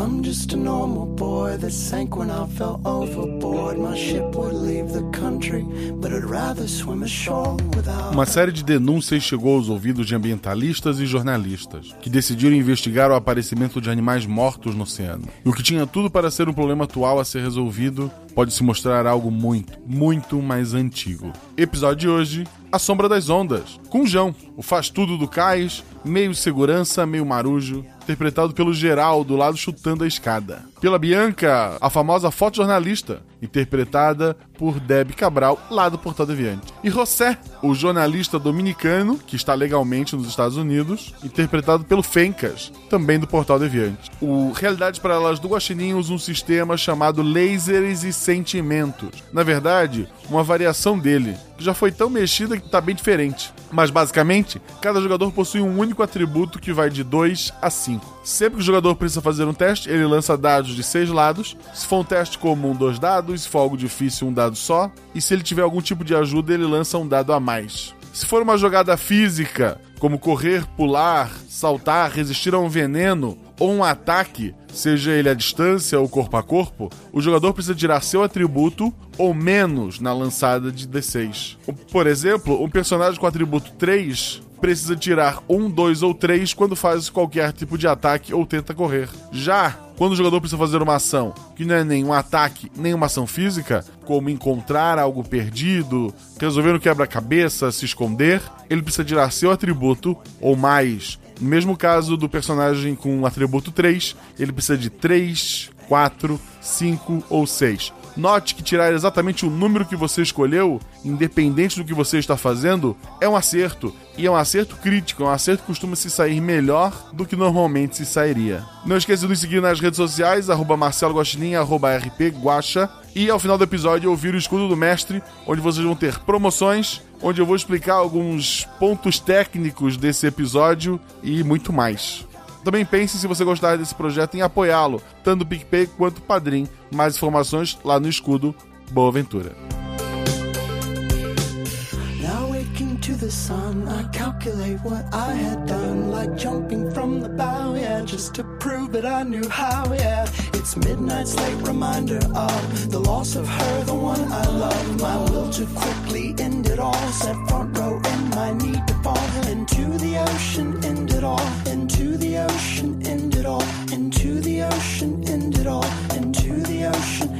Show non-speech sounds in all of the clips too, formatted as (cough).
I'm just a normal boy that sank when I fell overboard. My ship would leave the country, but I'd rather swim ashore without. Uma série de denúncias chegou aos ouvidos de ambientalistas e jornalistas, que decidiram investigar o aparecimento de animais mortos no oceano. E o que tinha tudo para ser um problema atual a ser resolvido pode se mostrar algo muito, muito mais antigo. Episódio de hoje: A Sombra das Ondas, com João, o faz-tudo do cais, meio segurança, meio marujo, interpretado pelo Geraldo, lado chutando a escada. Pela Bianca, a famosa fotojornalista, interpretada por Deb Cabral, lá do Portal Deviante. E José, o jornalista dominicano, que está legalmente nos Estados Unidos, interpretado pelo Fencas, também do Portal Deviante. O Realidades Paralelas do Guaxinim usa um sistema chamado Lasers e Sentimentos. Na verdade, uma variação dele, que já foi tão mexida que está bem diferente. Mas basicamente, cada jogador possui um único atributo que vai de 2 a 5. Sempre que o jogador precisa fazer um teste, ele lança dados de 6 lados. Se for um teste comum, dois dados. Se for algo difícil, um dado só. E se ele tiver algum tipo de ajuda, ele lança um dado a mais. Se for uma jogada física, como correr, pular, saltar, resistir a um veneno ou um ataque, seja ele à distância ou corpo a corpo, o jogador precisa tirar seu atributo ou menos na lançada de D6. Por exemplo, um personagem com atributo 3 precisa tirar um, dois ou três quando faz qualquer tipo de ataque ou tenta correr. Já quando o jogador precisa fazer uma ação que não é nem um ataque, nem uma ação física, como encontrar algo perdido, resolver um quebra-cabeça, se esconder, ele precisa tirar seu atributo ou mais. No mesmo caso do personagem com atributo 3, ele precisa de 3, 4, 5 ou 6. Note que tirar exatamente o número que você escolheu, independente do que você está fazendo, é um acerto. E é um acerto crítico, é um acerto que costuma se sair melhor do que normalmente se sairia. Não esqueça de nos seguir nas redes sociais, arroba Marcelo arroba. E ao final do episódio ouvir o escudo do mestre, onde vocês vão ter promoções, onde eu vou explicar alguns pontos técnicos desse episódio e muito mais. Também pense se você gostar desse projeto em apoiá-lo, tanto o PicPay quanto o Padrim. Mais informações lá no escudo. Boa bow, just to prove that I knew how, yeah. It's midnight's late reminder of the loss of her, the one I love. My will to quickly end it all, set front row in my need to fall. Into the ocean, end it all, into the ocean, end it all, into the ocean, end it all, into the ocean,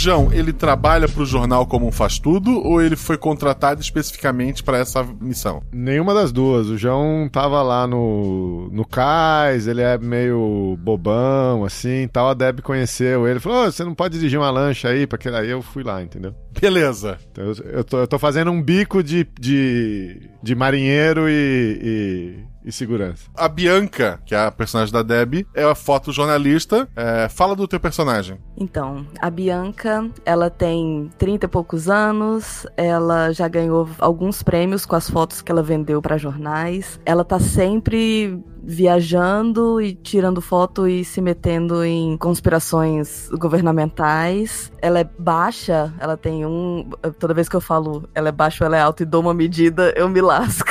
João, ele trabalha pro jornal como um faz-tudo ou ele foi contratado especificamente para essa missão? Nenhuma das duas. O João tava lá no, no cais, ele é meio bobão, assim, tal. A Deb conheceu ele, falou, "Ô, você não pode dirigir uma lancha aí? Porque aí eu fui lá, entendeu? Beleza. Então, eu, eu, tô, eu tô fazendo um bico de, de, de marinheiro e, e segurança. A Bianca, que é a personagem da Debbie, é a fotojornalista. É, fala do teu personagem. Então, a Bianca, ela tem 30 e poucos anos, ela já ganhou alguns prêmios com as fotos que ela vendeu para jornais. Ela tá sempre viajando e tirando foto e se metendo em conspirações governamentais. Ela é baixa, ela tem um. Toda vez que eu falo ela é baixa ou ela é alta e dou uma medida, eu me lasco.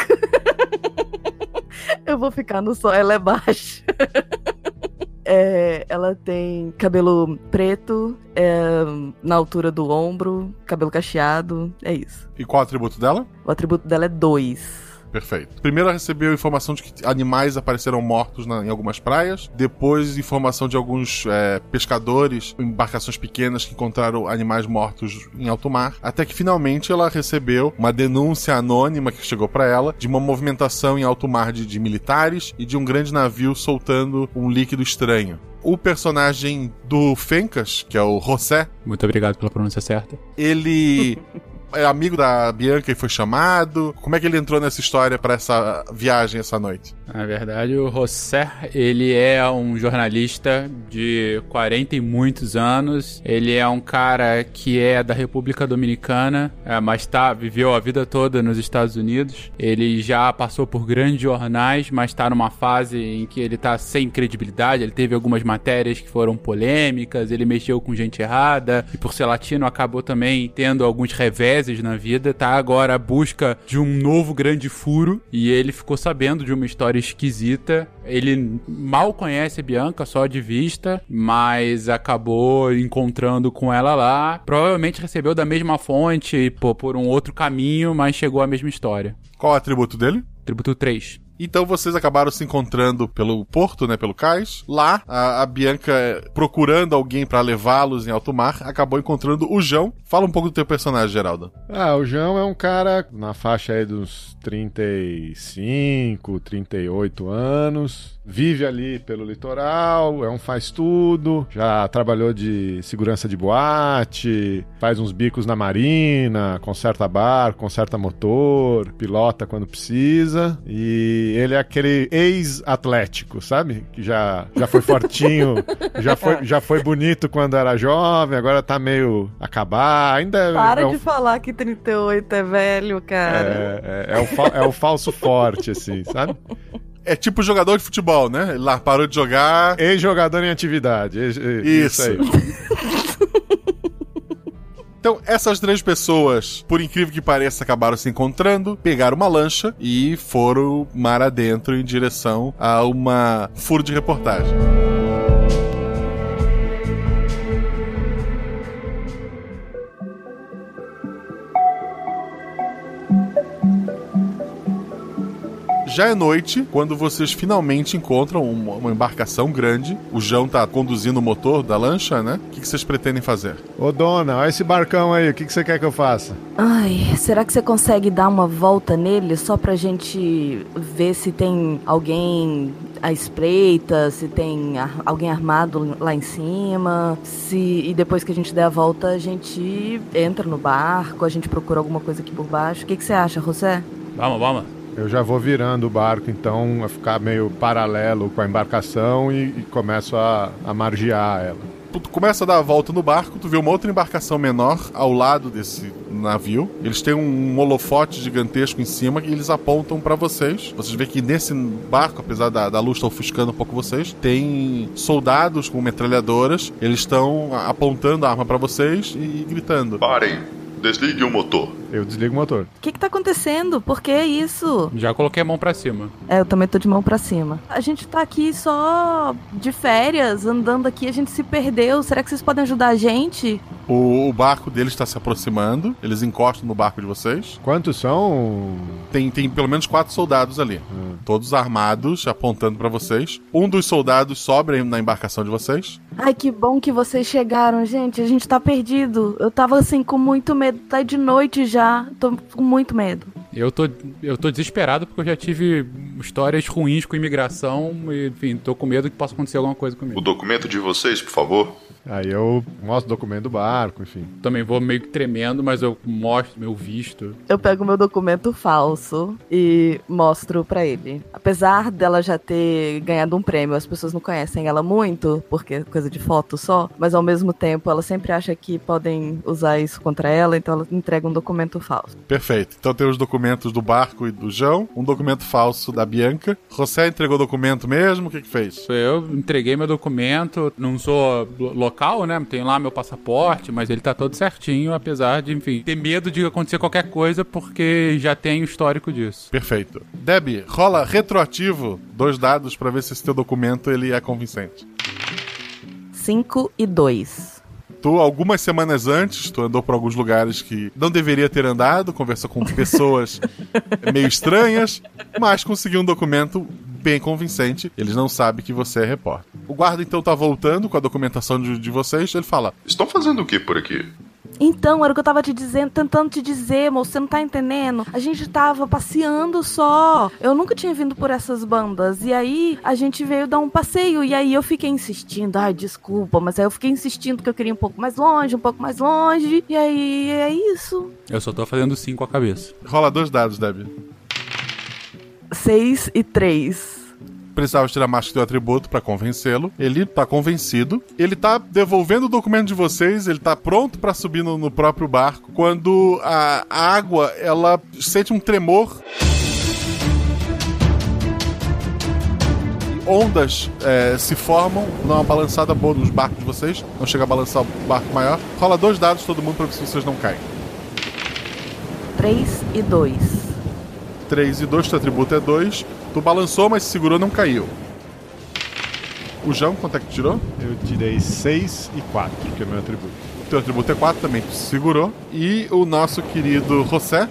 Eu vou ficar no sol, ela é baixa. (laughs) É, ela tem cabelo preto, é, na altura do ombro, cabelo cacheado, é isso. E qual o atributo dela? O atributo dela é 2. Perfeito. Primeiro ela recebeu informação de que animais apareceram mortos na, em algumas praias. Depois, informação de alguns é, pescadores, embarcações pequenas que encontraram animais mortos em alto mar. Até que finalmente ela recebeu uma denúncia anônima que chegou para ela de uma movimentação em alto mar de, de militares e de um grande navio soltando um líquido estranho o personagem do Fencas, que é o José. Muito obrigado pela pronúncia certa. Ele (laughs) é amigo da Bianca e foi chamado? Como é que ele entrou nessa história para essa viagem essa noite? Na verdade, o José, ele é um jornalista de 40 e muitos anos. Ele é um cara que é da República Dominicana, é, mas tá, viveu a vida toda nos Estados Unidos. Ele já passou por grandes jornais, mas está numa fase em que ele está sem credibilidade. Ele teve algumas matérias que foram polêmicas, ele mexeu com gente errada, e por ser latino acabou também tendo alguns reveses na vida. Tá agora à busca de um novo grande furo, e ele ficou sabendo de uma história esquisita. Ele mal conhece a Bianca, só de vista, mas acabou encontrando com ela lá. Provavelmente recebeu da mesma fonte, pô, por um outro caminho, mas chegou à mesma história. Qual é o atributo dele? Atributo 3. Então vocês acabaram se encontrando pelo porto, né, pelo cais. Lá, a, a Bianca, procurando alguém para levá-los em alto mar, acabou encontrando o João. Fala um pouco do teu personagem, Geraldo. Ah, o João é um cara na faixa aí dos 35, 38 anos. Vive ali pelo litoral, é um faz tudo, já trabalhou de segurança de boate, faz uns bicos na marina, conserta barco, conserta motor, pilota quando precisa. E ele é aquele ex-atlético, sabe? Que já, já foi fortinho, (laughs) já, foi, já foi bonito quando era jovem, agora tá meio acabar. Ainda é- Para é um- de falar que 38 é velho, cara. é, é, é o é o falso forte, assim, sabe? É tipo jogador de futebol, né? Ele lá parou de jogar. Ex-jogador em atividade. ex- ex- Isso. aí. (laughs) Então, essas três pessoas, por incrível que pareça, acabaram se encontrando, pegaram uma lancha e foram mar adentro em direção a uma furo de reportagem. Já é noite quando vocês finalmente encontram uma, uma embarcação grande. O João tá conduzindo o motor da lancha, né? O que, que vocês pretendem fazer? Ô, dona, olha esse barcão aí, o que, que você quer que eu faça? Ai, será que você consegue dar uma volta nele só pra gente ver se tem alguém à espreita, se tem ar- alguém armado lá em cima, se e depois que a gente der a volta a gente entra no barco, a gente procura alguma coisa aqui por baixo. O que, que você acha, José? Vamos, vamos. Eu já vou virando o barco, então, a ficar meio paralelo com a embarcação e, e começo a, a margear ela. Tu começa a dar a volta no barco, tu vê uma outra embarcação menor ao lado desse navio. Eles têm um holofote gigantesco em cima e eles apontam pra vocês. Vocês veem que nesse barco, apesar da, da luz estar ofuscando um pouco vocês, tem soldados com metralhadoras. Eles estão apontando a arma pra vocês e gritando. Parem! Desligue o motor. Eu desligo o motor. O que, que tá acontecendo? Por que isso? Já coloquei a mão pra cima. É, eu também tô de mão pra cima. A gente tá aqui só de férias, andando aqui, a gente se perdeu. Será que vocês podem ajudar a gente? O, o barco deles está se aproximando. Eles encostam no barco de vocês. Quantos são? Tem, tem pelo menos quatro soldados ali. Todos armados, apontando pra vocês. Um dos soldados sobra na embarcação de vocês. Ai, que bom que vocês chegaram, gente. A gente tá perdido. Eu tava assim com muito medo. Tá de noite já. Tô com muito medo. Eu tô, eu tô desesperado porque eu já tive histórias ruins com imigração e, enfim, tô com medo que possa acontecer alguma coisa comigo. O documento de vocês, por favor. Aí eu mostro o documento do barco, enfim. Também vou meio que tremendo, mas eu mostro meu visto. Eu pego meu documento falso e mostro pra ele. Apesar dela já ter ganhado um prêmio, as pessoas não conhecem ela muito, porque é coisa de foto só, mas ao mesmo tempo ela sempre acha que podem usar isso contra ela, então ela entrega um documento falso. Perfeito. Então tem os documentos do barco e do João, um documento falso da Bianca. José entregou o documento mesmo? O que que fez? Eu entreguei meu documento, não sou lo- local, né? Tenho lá meu passaporte, mas ele tá todo certinho, apesar de, enfim, ter medo de acontecer qualquer coisa, porque já tenho histórico disso. Perfeito. Deb, rola retroativo dois dados pra ver se esse teu documento ele é convincente. 5 e 2. Tu, algumas semanas antes, tu andou por alguns lugares que não deveria ter andado, conversou com pessoas (laughs) meio estranhas, mas conseguiu um documento bem convincente. Eles não sabem que você é repórter. O guarda então tá voltando com a documentação de, de vocês. Ele fala: Estão fazendo o que por aqui? Então, era o que eu tava te dizendo, tentando te dizer, moço, você não tá entendendo? A gente tava passeando só. Eu nunca tinha vindo por essas bandas. E aí, a gente veio dar um passeio. E aí, eu fiquei insistindo. Ai, desculpa, mas aí eu fiquei insistindo que eu queria ir um pouco mais longe, um pouco mais longe. E aí, é isso. Eu só tô fazendo sim com a cabeça. Rola dois dados, Deb. 6 e 3. Precisava tirar mais que teu atributo pra convencê-lo. Ele tá convencido. Ele tá devolvendo o documento de vocês. Ele tá pronto pra subir no, no próprio barco. Quando a, a água ela sente um tremor. Ondas é, se formam, dão uma balançada boa nos barcos de vocês. Não chega a balançar o barco maior. Rola dois dados todo mundo pra ver se vocês não caem. 3 e 2. 3 e 2, teu atributo é 2. Tu balançou, mas se segurou, não caiu. O João, quanto é que tirou? Eu tirei 6 e 4, que é meu atributo. Teu atributo é 4 também, tu se segurou. E o nosso querido José,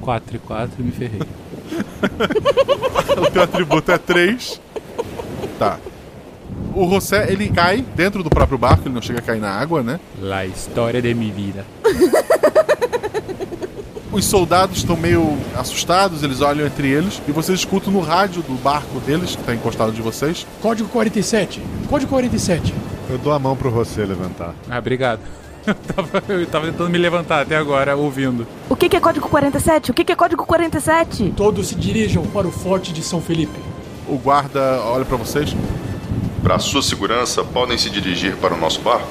4 e 4 me ferrei. (laughs) o teu atributo é 3. Tá. O José, ele cai dentro do próprio barco, ele não chega a cair na água, né? La história de minha vida. (laughs) Os soldados estão meio assustados, eles olham entre eles e vocês escutam no rádio do barco deles, que tá encostado de vocês. Código 47. Código 47. Eu dou a mão pro você levantar. Ah, obrigado. (laughs) Eu tava, eu tava tentando me levantar até agora, ouvindo. O que, que é código 47? O que, que é código 47? Todos se dirijam para o Forte de São Felipe. O guarda olha pra vocês. Para sua segurança, podem se dirigir para o nosso barco?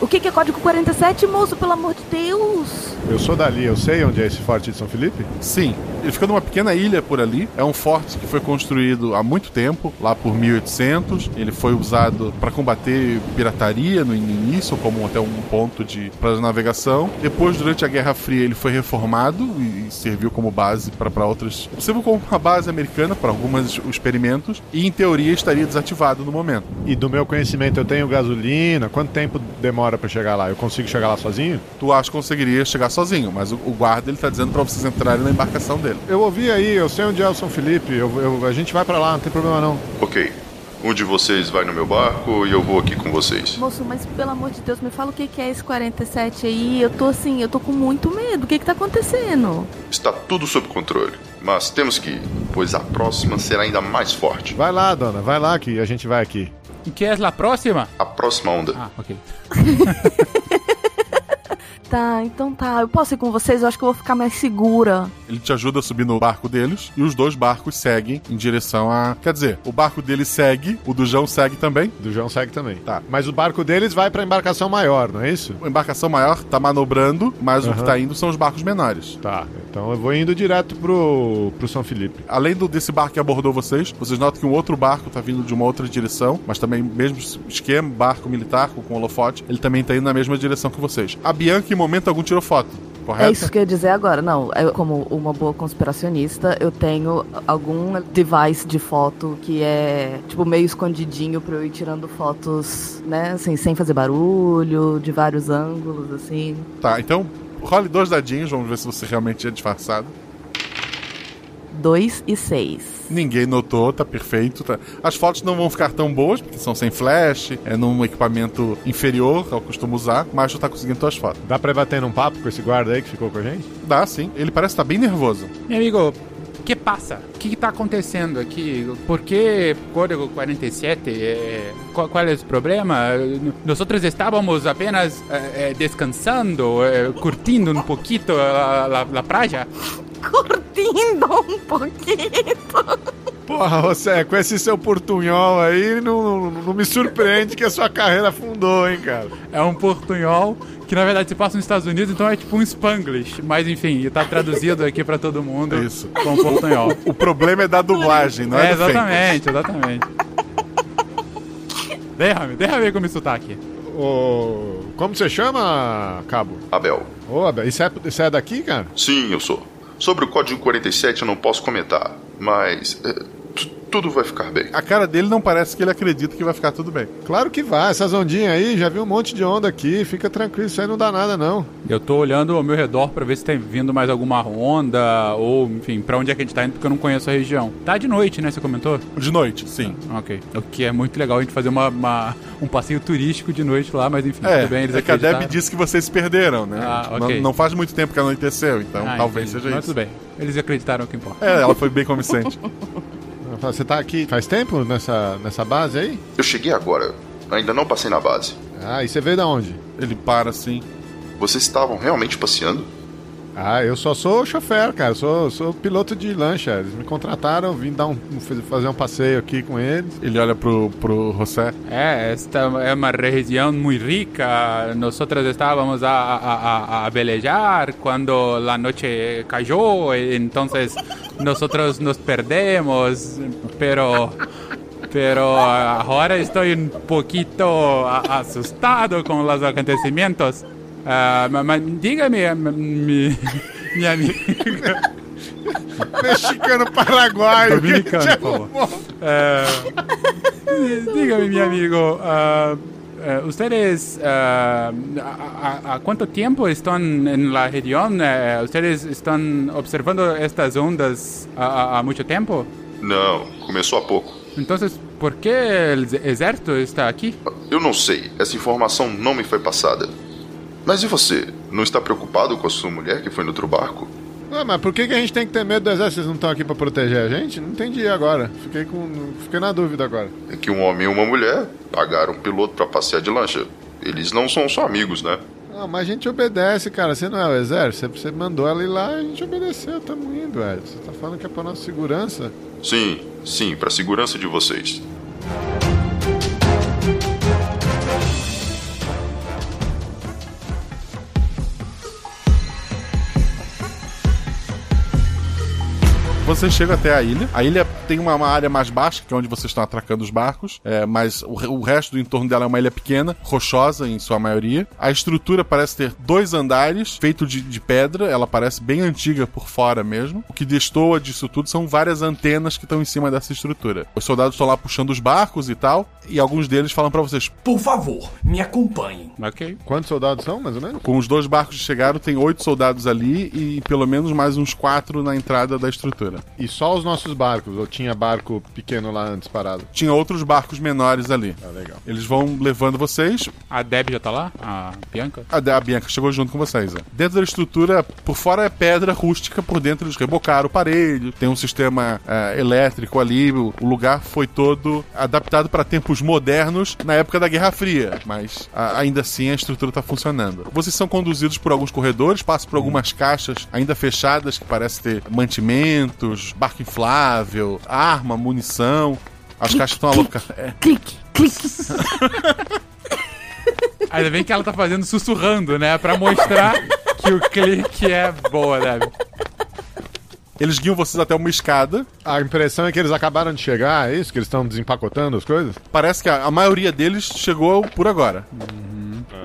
O que, que é código 47, moço? Pelo amor de Deus! Eu sou dali, eu sei onde é esse forte de São Felipe? Sim, ele fica numa pequena ilha por ali. É um forte que foi construído há muito tempo, lá por 1800. Ele foi usado para combater pirataria no início, como até um ponto de para navegação. Depois, durante a Guerra Fria, ele foi reformado e serviu como base para outras. Serviu como uma base americana para alguns experimentos e, em teoria, estaria desativado no momento. E do meu conhecimento, eu tenho gasolina. Quanto tempo demora para chegar lá? Eu consigo chegar lá sozinho? Tu acha que conseguiria chegar sozinho, mas o, o guarda ele tá dizendo para vocês entrarem na embarcação dele. Eu ouvi aí, eu sei onde é o São Felipe. Eu, eu- a gente vai para lá, não tem problema não. Ok. Um de vocês vai no meu barco e eu vou aqui com vocês. Moço, mas pelo amor de Deus, me fala o que, é esse 47 aí. Eu tô assim, eu tô com muito medo. O que que tá acontecendo? Está tudo sob controle. Mas temos que ir, pois a próxima será ainda mais forte. Vai lá, dona, vai lá que a gente vai aqui. E que é a próxima? A próxima onda. Ah, ok. (laughs) Tá, então tá. Eu posso ir com vocês? Eu acho que eu vou ficar mais segura. Ele te ajuda a subir no barco deles e os dois barcos seguem em direção a. Quer dizer, o barco dele segue, o do João segue também. Do João segue também. Tá. Mas o barco deles vai pra embarcação maior, não é isso? A embarcação maior tá manobrando, mas o que tá indo são os barcos menores. Tá, então eu vou indo direto pro, pro São Felipe. Além do, desse barco que abordou vocês, vocês notam que um outro barco tá vindo de uma outra direção, mas também mesmo esquema, barco militar com, holofote, ele também tá indo na mesma direção que vocês. A Bianca, em momento algum, tirou foto, correto? É isso que eu ia dizer agora. Não, eu, como uma boa conspiracionista, eu tenho algum device de foto que é, tipo, meio escondidinho pra eu ir tirando fotos, né, assim, sem fazer barulho, de vários ângulos, assim. Tá, então role dois dadinhos, vamos ver se você realmente é disfarçado. 2 e 6. Ninguém notou, tá perfeito. tá- As fotos não vão ficar tão boas, porque são sem flash, é num equipamento inferior ao que costumo usar, mas tu tá conseguindo tuas fotos. Dá pra ir bater num papo com esse guarda aí que ficou com a gente? Dá, sim. Ele parece estar bem nervoso. Meu amigo, que passa? O que está acontecendo aqui? Por que Código 47? Eh, qual, qual, é o problema? Nós estávamos apenas eh, descansando, eh, curtindo um pouquinho a, a, a praia. Curtindo um pouquinho. Porra, você, com esse seu portunhol aí, não, não, não me surpreende que a sua carreira afundou, hein, cara? É um portunhol que na verdade se passa nos Estados Unidos, então é tipo um Spanglish. Mas enfim, tá traduzido aqui pra todo mundo. Isso. Com portunhol. O problema é da dublagem, não é, é Exatamente, exatamente. Ver como isso tá aqui. Ô, como você chama, Cabo? Abel. Ô, Abel, isso é, isso é daqui, cara? Sim, eu sou. Sobre o código 47 eu não posso comentar, mas é, tudo vai ficar bem. A cara dele não parece que ele acredita que vai ficar tudo bem. Claro que vai, essas ondinhas aí, já vi um monte de onda aqui, fica tranquilo, isso aí não dá nada não. Eu tô olhando ao meu redor para ver se tem vindo mais alguma onda, ou enfim, para onde é que a gente tá indo, porque eu não conheço a região. Tá de noite, né, você comentou? De noite, sim. Ah, ok. O que é muito legal a gente fazer uma, uma um passeio turístico de noite lá, mas enfim, é, tudo bem, eles É que a Deb disse que vocês se perderam, né? Ah, ok. não, não faz muito tempo que anoiteceu, então Ah, talvez entendi. seja Mas isso. tudo bem. Eles acreditaram que importa. É, ela foi bem convincente. (laughs) Você tá aqui faz tempo nessa, nessa base aí? Eu cheguei agora, ainda não passei na base. Ah, e você veio da onde? Ele para assim. Vocês estavam realmente passeando? Ah, eu só sou chofer, cara. Sou, sou piloto de lancha. Eles me contrataram, vim dar um, fazer um passeio aqui com eles. Ele olha pro, pro José. É, esta é uma região muito rica. Nós estávamos a, a, a, a velejar quando a noite caiu, então nós nos perdemos, pero pero agora estou um pouquinho assustado com os acontecimentos. Ah, ma- mas diga-me, mi- (laughs) minha amiga. Mexicano paraguaio. Dominicano, que por favor. Eh, dígame, mi amigo, ah, eh, ¿ustedes ah, a, a- a cuánto tiempo están en la región? Eh, ¿Ustedes están observando estas ondas a, a- a mucho tiempo? Não, começou há pouco. Entonces, ¿por qué el ejército está aquí? Eu não sei, essa informação não me foi passada. Mas e você? Não está preocupado com a sua mulher que foi no outro barco? Ah, mas por que, que a gente tem que ter medo do exército? Vocês não estão aqui pra proteger a gente? Não entendi agora. Fiquei, com, fiquei na dúvida agora. É que um homem e uma mulher pagaram um piloto para passear de lancha. Eles não são só amigos, né? Ah, mas a gente obedece, cara. Você não é o exército? Você, mandou ela ir lá e a gente obedeceu. Tamo indo, velho. Você tá falando que é pra nossa segurança? Sim, sim, para segurança de vocês. Você chega até a ilha. A ilha tem uma, uma área mais baixa, que é onde vocês estão atracando os barcos, é, mas o, o resto do entorno dela é uma ilha pequena, rochosa em sua maioria. A estrutura parece ter dois andares, feito de, de pedra, ela parece bem antiga por fora mesmo. O que destoa disso tudo são várias antenas que estão em cima dessa estrutura. Os soldados estão lá puxando os barcos e tal, e alguns deles falam pra vocês: Por favor, me acompanhem. Ok. Quantos soldados são, mais ou menos? Com os dois barcos que chegaram, tem oito soldados ali e pelo menos mais uns quatro na entrada da estrutura. E só os nossos barcos? Ou tinha barco pequeno lá antes parado? Tinha outros barcos menores ali. Ah, legal. Eles vão levando vocês. A Deb já tá lá? A Bianca? A, a Bianca chegou junto com vocês. é. Dentro da estrutura, por fora é pedra rústica, por dentro eles rebocaram o parede, tem um sistema é, elétrico ali. O, o lugar foi todo adaptado para tempos modernos na época da Guerra Fria, mas a- ainda assim a estrutura está funcionando. Vocês são conduzidos por alguns corredores, passam por algumas caixas ainda fechadas que parecem ter mantimentos, barco inflável, arma, munição. As caixas estão alocadas. É. Clique, clique. (laughs) Ainda bem que ela tá fazendo sussurrando, né? Pra mostrar que o clique é boa, Deb. Eles guiam vocês até uma escada. A impressão é que eles acabaram de chegar, é isso? Que eles estão desempacotando as coisas? Parece que a, a maioria deles chegou por agora.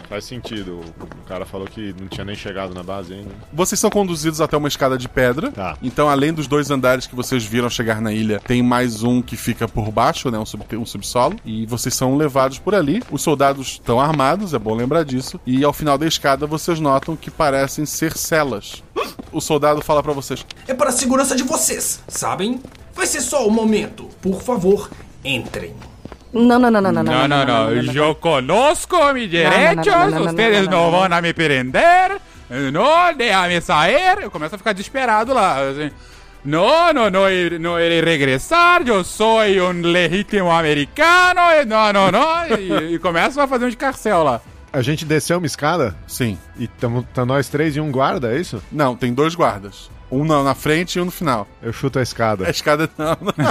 É, faz sentido. O, cara falou que não tinha nem chegado na base ainda. Vocês são conduzidos até uma escada de pedra. Tá. Então, além dos dois andares que vocês viram chegar na ilha, tem mais um que fica por baixo, né? Um, sub, um subsolo. E vocês são levados por ali. Os soldados estão armados, é bom lembrar disso. E ao final da escada, vocês notam que parecem ser celas. O soldado fala pra vocês: É para a segurança de vocês, sabem? Vai ser só um momento. Por favor, entrem. Não, não, não, não, não, No, no, no, yo conozco mis no, no, derechos, no, no, no, ustedes no, no, no, no. van a me prender, no, déjame sair. Eu começo a ficar desesperado lá, assim. No, no, no, ir- no iré regressar, eu sou um legítimo americano, e não, não, não. E, e começa a fazer um escarcel lá. A gente desceu uma escada Sim. e estamos nós três e um guarda, é isso? Não, tem dois guardas. Um na, na frente e um no final. Eu chuto a escada. A escada (laughs) não. não. (laughs)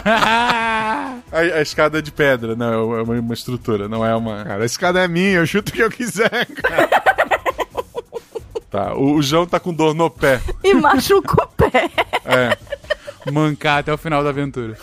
a, a escada é de pedra, não, é uma, uma estrutura, não é uma. Cara, a escada é minha, eu chuto o que eu quiser, (laughs) cara. Tá. O, o João tá com dor no pé. E machuca o pé. É. Mancar até o final da aventura.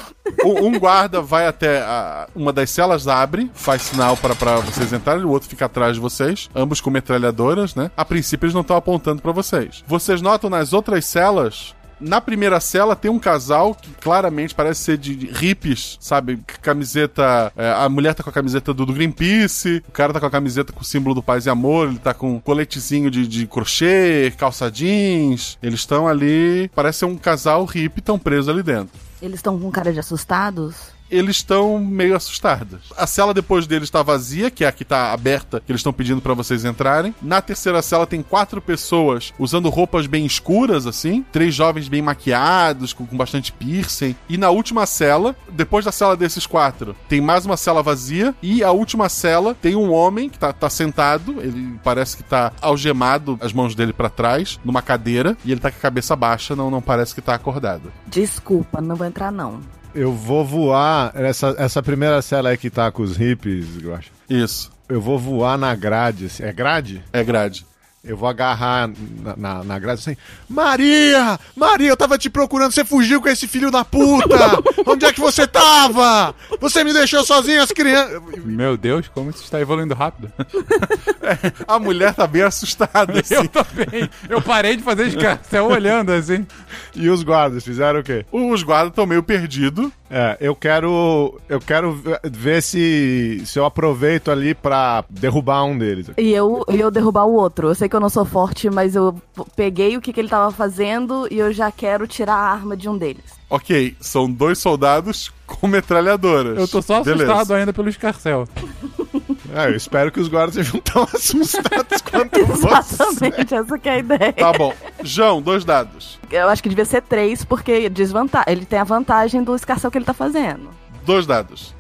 Um, guarda vai até a- uma das celas, abre, faz sinal para vocês entrarem, o outro fica atrás de vocês, ambos com metralhadoras, né? A princípio eles não estão apontando para vocês. Vocês notam nas outras celas. Na primeira cela tem um casal que claramente parece ser de hippies, sabe? Camiseta. é, a mulher tá com a camiseta do, do Greenpeace, o cara tá com a camiseta com o símbolo do paz e amor, ele tá com um coletezinho de, de crochê, calça jeans. Eles estão ali. Parece ser um casal hippie, estão presos ali dentro Eles estão com cara de assustados? Eles estão meio assustados. A cela depois deles está vazia, que é a que está aberta, que eles estão pedindo para vocês entrarem. Na terceira cela tem quatro pessoas usando roupas bem escuras, assim. Três jovens bem maquiados, com, com bastante piercing. E na última cela, depois da cela desses quatro, tem mais uma cela vazia. E a última cela tem um homem que tá, tá sentado. Ele parece que tá algemado, as mãos dele para trás, numa cadeira. E ele tá com a cabeça baixa, não, não parece que tá acordado. Desculpa, não vou entrar não. Eu vou voar. Essa, essa primeira cela aí que tá com os hippies, eu acho. Isso. Eu vou voar na grade. assim. É grade? É grade. Eu vou agarrar na, na, na grade assim. Maria! Maria, eu tava te procurando, você fugiu com esse filho da puta! Onde é que você tava? Você me deixou sozinho, as crianças. (laughs) Meu Deus, como isso está evoluindo rápido. (laughs) A mulher tá bem assustada, assim. Eu também. Eu parei de fazer escarcel (laughs) olhando assim. E os guardas fizeram o quê? Os guardas estão meio perdidos. É, eu quero. Eu quero ve- ver se, se eu aproveito ali pra derrubar um deles. E eu, e eu derrubar o outro. Eu sei que eu não sou forte, mas eu peguei o que, que ele tava fazendo e eu já quero tirar a arma de um deles. Ok, são dois soldados com metralhadoras. Eu tô só assustado Beleza. ainda pelo escarcel. (laughs) É, eu espero que os guardas sejam tão (laughs) assustados quanto você. (laughs) Exatamente, essa que é a ideia. Tá bom. João, dois dados. Eu acho que devia ser três, porque desvantagem. Ele tem a vantagem do escarcel que ele tá fazendo. Dois dados.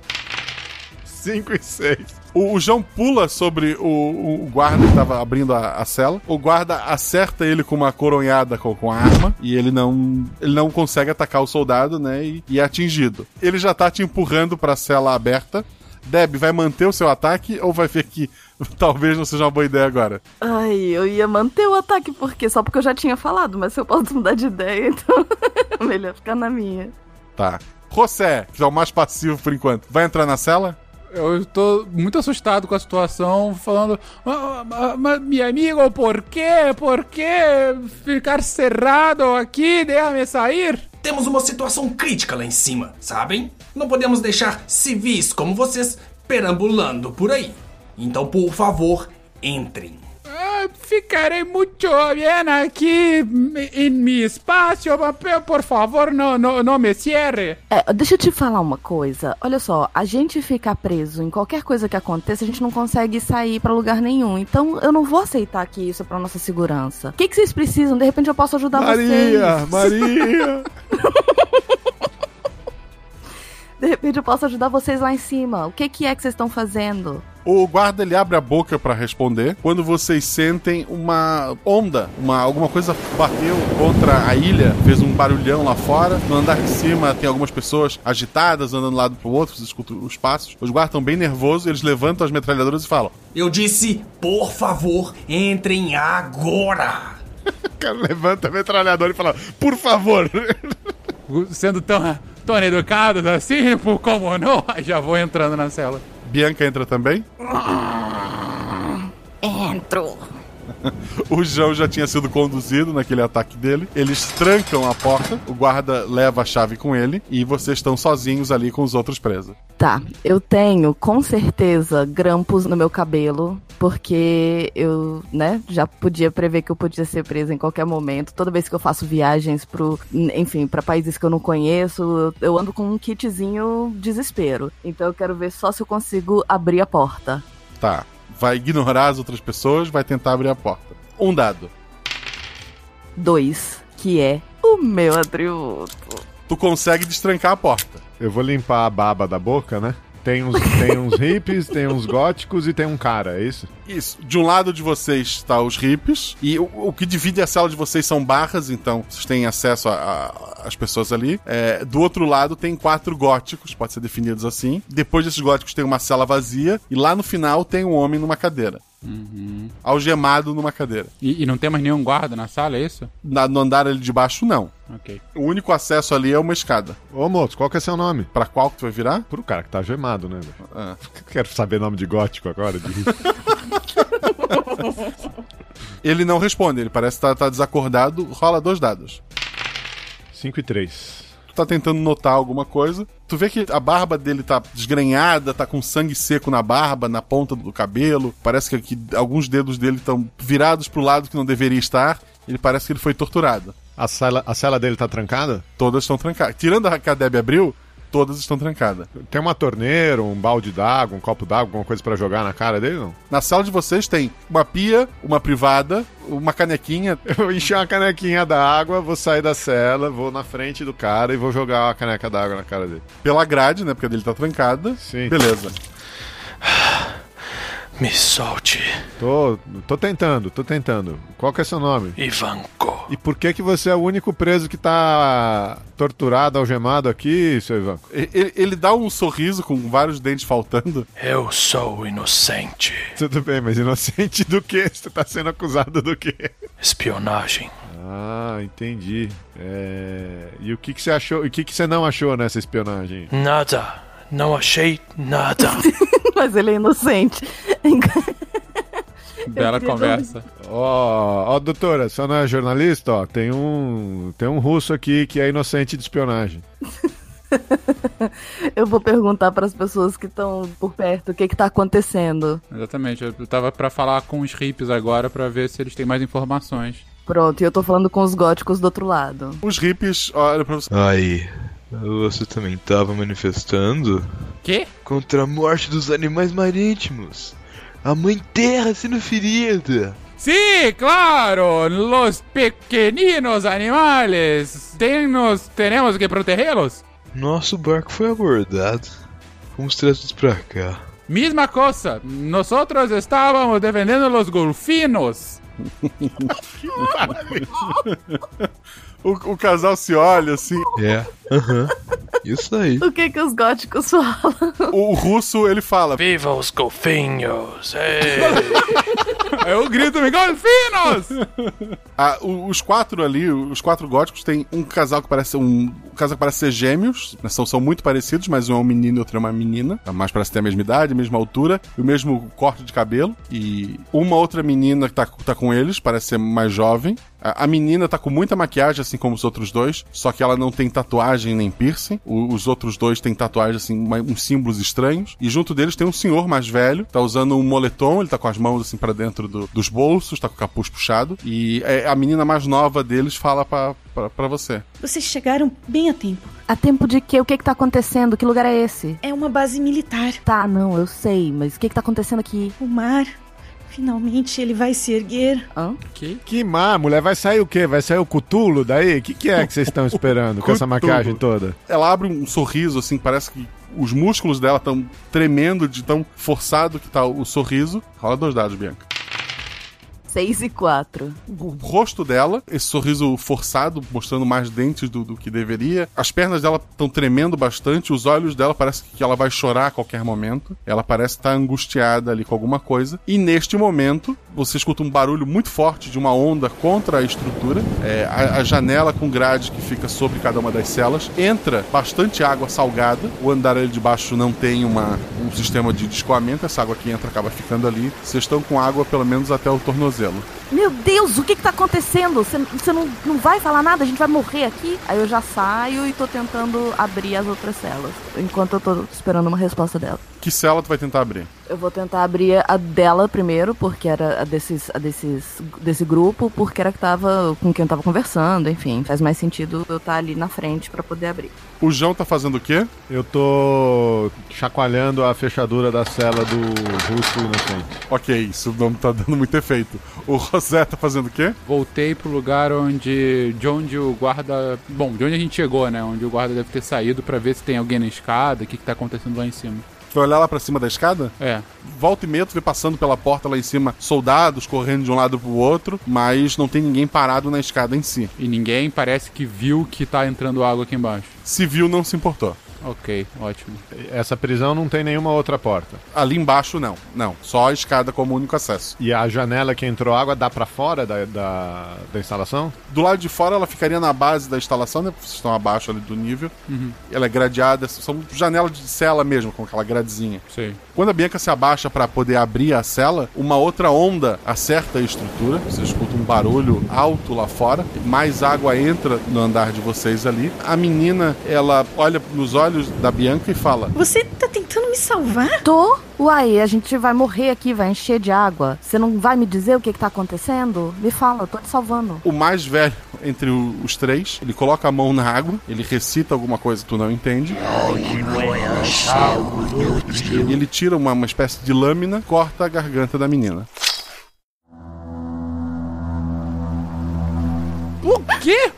5 e 6. O, o João pula sobre o, o guarda que tava abrindo a, a cela. O guarda acerta ele com uma coronhada com, com a arma. E ele não, ele não consegue atacar o soldado, né? E, e é atingido. Ele já tá te empurrando pra cela aberta. Deb, vai manter o seu ataque ou vai ver que (laughs) talvez não seja uma boa ideia agora? Ai, eu ia manter o ataque, porque só porque eu já tinha falado, mas se eu posso (laughs) mudar de ideia, então (laughs) melhor ficar na minha. Tá. José, que é o mais passivo por enquanto, vai entrar na cela? Eu tô muito assustado com a situação, falando, "Ah, ah, mas meu amigo, por quê? Por que ficar cerrado aqui? Deixa-me sair. Temos uma situação crítica lá em cima, sabem? Não podemos deixar civis como vocês perambulando por aí. Então, por favor, entrem. Ficarei muito bem aqui em meu espaço, mas por favor, não, não, não me cierre. É, deixa eu te falar uma coisa. Olha só, a gente ficar preso em qualquer coisa que aconteça, a gente não consegue sair pra lugar nenhum. Então eu não vou aceitar que isso é pra nossa segurança. O que, que vocês precisam? De repente eu posso ajudar Maria, vocês. Maria! (laughs) De repente eu posso ajudar vocês lá em cima. O que, que é que vocês estão fazendo? O guarda ele abre a boca pra responder quando vocês sentem uma onda, uma alguma coisa bateu contra a ilha, fez um barulhão lá fora. No andar de cima tem algumas pessoas agitadas andando de um lado pro outro, vocês escutam os passos. Os guardas estão bem nervosos, eles levantam as metralhadoras e falam: Eu disse, por favor, entrem agora. (laughs) O cara levanta a metralhadora e fala, por favor. Sendo tão, tão educados assim, por como não? Aí Já vou entrando na cela. Bianca entra também? Entro. O João já tinha sido conduzido naquele ataque dele. Eles trancam a porta, o guarda leva a chave com ele e vocês estão sozinhos ali com os outros presos. Tá, eu tenho com certeza grampos no meu cabelo, porque eu, né, já podia prever que eu podia ser presa em qualquer momento. Toda vez que eu faço viagens pro, enfim, para países que eu não conheço, eu, eu ando com um kitzinho desespero. Então eu quero ver só se eu consigo abrir a porta. Tá. Vai ignorar as outras pessoas, vai tentar abrir a porta. Um dado. Dois, que é o meu atributo. Tu consegue destrancar a porta. Eu vou limpar a baba da boca, né? Tem uns, tem uns hippies, tem uns góticos e tem um cara, é isso? Isso. De um lado de vocês está os hippies, e o, o que divide a sala de vocês são barras, então vocês têm acesso às pessoas ali. É, do outro lado tem quatro góticos, pode ser definidos assim. Depois desses góticos tem uma cela vazia, e lá no final tem um homem numa cadeira. Uhum. Algemado numa cadeira. E, e não tem mais nenhum guarda na sala, é isso? Na, no andar ali de baixo, não. Ok. O único acesso ali é uma escada. Ô, moço, qual que é seu nome? Pra qual que tu vai virar? Pro cara que tá gemado, né? Ah. (laughs) Quero saber nome de gótico agora. De... (laughs) Ele não responde, ele parece estar tá, tá desacordado. Rola dois dados. 5 e 3. Tu tá tentando notar alguma coisa. Tu vê que a barba dele tá desgrenhada, tá com sangue seco na barba, na ponta do cabelo. Parece que, que alguns dedos dele estão virados pro lado que não deveria estar. Ele parece que ele foi torturado. A cela, a cela dele tá trancada? Todas estão trancadas. Tirando a que a Deb abriu, todas estão trancadas. Tem uma torneira, um balde d'água, um copo d'água, alguma coisa para jogar na cara dele, não? Na sala de vocês tem uma pia, uma privada, uma canequinha. (laughs) Eu encher uma canequinha d'água, vou sair da cela, vou na frente do cara e vou jogar a caneca d'água na cara dele. Pela grade, né? Porque a dele tá trancada. Sim. Beleza. Me solte. Tô, tô tentando, tô tentando. Qual que é seu nome? Ivanko. E por que que você é o único preso que tá torturado, algemado aqui, seu Ivanko? Ele, ele dá um sorriso com vários dentes faltando. Eu sou inocente. Tudo bem, mas inocente do quê? Você tá sendo acusado do quê? Espionagem. Ah, entendi. É... E o que que você achou? E o que que você não achou nessa espionagem? Nada. Não achei nada. (laughs) Mas ele é inocente. (laughs) Bela conversa. Ó, ó, doutora, você não é jornalista? Ó, tem um, tem um russo aqui que é inocente de espionagem. (laughs) Eu vou perguntar para as pessoas que estão por perto o que que tá acontecendo. Exatamente. Eu tava para falar com os hippies agora para ver se eles têm mais informações. Pronto, e eu tô falando com os góticos do outro lado. Os hippies olham pra você. Aí, você também tava manifestando? Quê? Contra a morte dos animais marítimos. A mãe terra sendo ferida. Sí, claro, los pequeninos animales. Tenemos, tenemos que protegê-los. Nosso barco foi abordado. Fomos trazidos pra cá. Misma coisa, nosotros estávamos defendendo los golfinos. (laughs) (laughs) o, o casal se olha assim. É, aham. Isso aí. O que que os góticos falam? O, o russo, ele fala: Viva os golfinhos! (laughs) Eu grito, golfinos! ah, o- os quatro ali, os quatro góticos, tem um casal que parece um, um casal que parece ser gêmeos, né, são, são muito parecidos, mas um é um menino e outro é uma menina. A mais parece ter a mesma idade, a mesma altura, e o mesmo corte de cabelo. E uma outra menina que tá, tá com eles, parece ser mais jovem. A, a menina tá com muita maquiagem, assim como os outros dois, só que ela não tem tatuagem nem piercing. O- os outros dois têm tatuagem, assim, uma- uns símbolos estranhos. E junto deles tem um senhor mais velho, tá usando um moletom, ele tá com as mãos assim para dentro do- dos bolsos, tá com o capuz puxado. E é, a menina mais nova deles fala pra você. Vocês chegaram bem a tempo. A tempo de quê? O que que tá acontecendo? Que lugar é esse? É uma base militar. Tá, não, eu sei, mas o que que tá acontecendo aqui? O mar. Finalmente ele vai se erguer. Hã? Que? Que má, mulher, vai sair o quê? Vai sair o cutulo daí? O que, que é que vocês estão esperando com essa maquiagem toda? Ela abre um sorriso, assim, parece que os músculos dela estão tremendo de tão forçado que tá o sorriso. Rola dois dados, Bianca. 6 e 4. O rosto dela, esse sorriso forçado, mostrando mais dentes do, do que deveria. As pernas dela estão tremendo bastante, os olhos dela parece que ela vai chorar a qualquer momento. Ela parece estar angustiada ali com alguma coisa. E neste momento, você escuta um barulho muito forte de uma onda contra a estrutura. É, a, a janela com grade que fica sobre cada uma das celas. Entra bastante água salgada. O andar ali de baixo não tem uma, um sistema de escoamento. Essa água que entra acaba ficando ali. Vocês estão com água pelo menos até o tornozelo. Meu Deus, o que que tá acontecendo? Você não, não vai falar nada? A gente vai morrer aqui? Aí eu já saio e tô tentando abrir as outras celas. Enquanto eu tô esperando uma resposta dela. Que cela tu vai tentar abrir? Eu vou tentar abrir a dela primeiro, porque era a desses, a desses, desse grupo, porque era que tava com quem eu tava conversando, enfim. Faz mais sentido eu estar ali na frente pra poder abrir. O João tá fazendo o quê? Eu tô chacoalhando a fechadura da cela do russo inocente. Ok, isso não tá dando muito efeito. O José tá fazendo o quê? Voltei pro lugar onde. de onde o guarda. Bom, de onde a gente chegou, né? Onde o guarda deve ter saído pra ver se tem alguém na escada, o que, que tá acontecendo lá em cima. Foi olhar lá pra cima da escada? É. Volta e meia, tu vê passando pela porta lá em cima soldados correndo de um lado pro outro, mas não tem ninguém parado na escada em si. E ninguém parece que viu que tá entrando água aqui embaixo. Se viu, não se importou. Ok, ótimo. Essa prisão não tem nenhuma outra porta. Ali embaixo, não. Não. Só a escada como único acesso. E a janela que entrou água dá pra fora da, da, da instalação? Do lado de fora, ela ficaria na base da instalação, né? Vocês estão abaixo ali do nível. Uhum. Ela é gradeada, são janelas de cela mesmo, com aquela gradezinha. Sei. Quando a Bianca se abaixa para poder abrir a cela, uma outra onda acerta a estrutura. Você escuta um barulho alto lá fora. Mais água entra no andar de vocês ali. A menina, ela olha nos olhos da Bianca e fala: Você tá tentando me salvar? Tô. Uai, a gente vai morrer aqui, vai encher de água. Você não vai me dizer o que, que tá acontecendo? Me fala, eu tô te salvando. O mais velho entre o- os três, ele coloca a mão na água, ele recita alguma coisa que tu não entende. E ele tira uma, uma espécie de lâmina, corta a garganta da menina. O quê?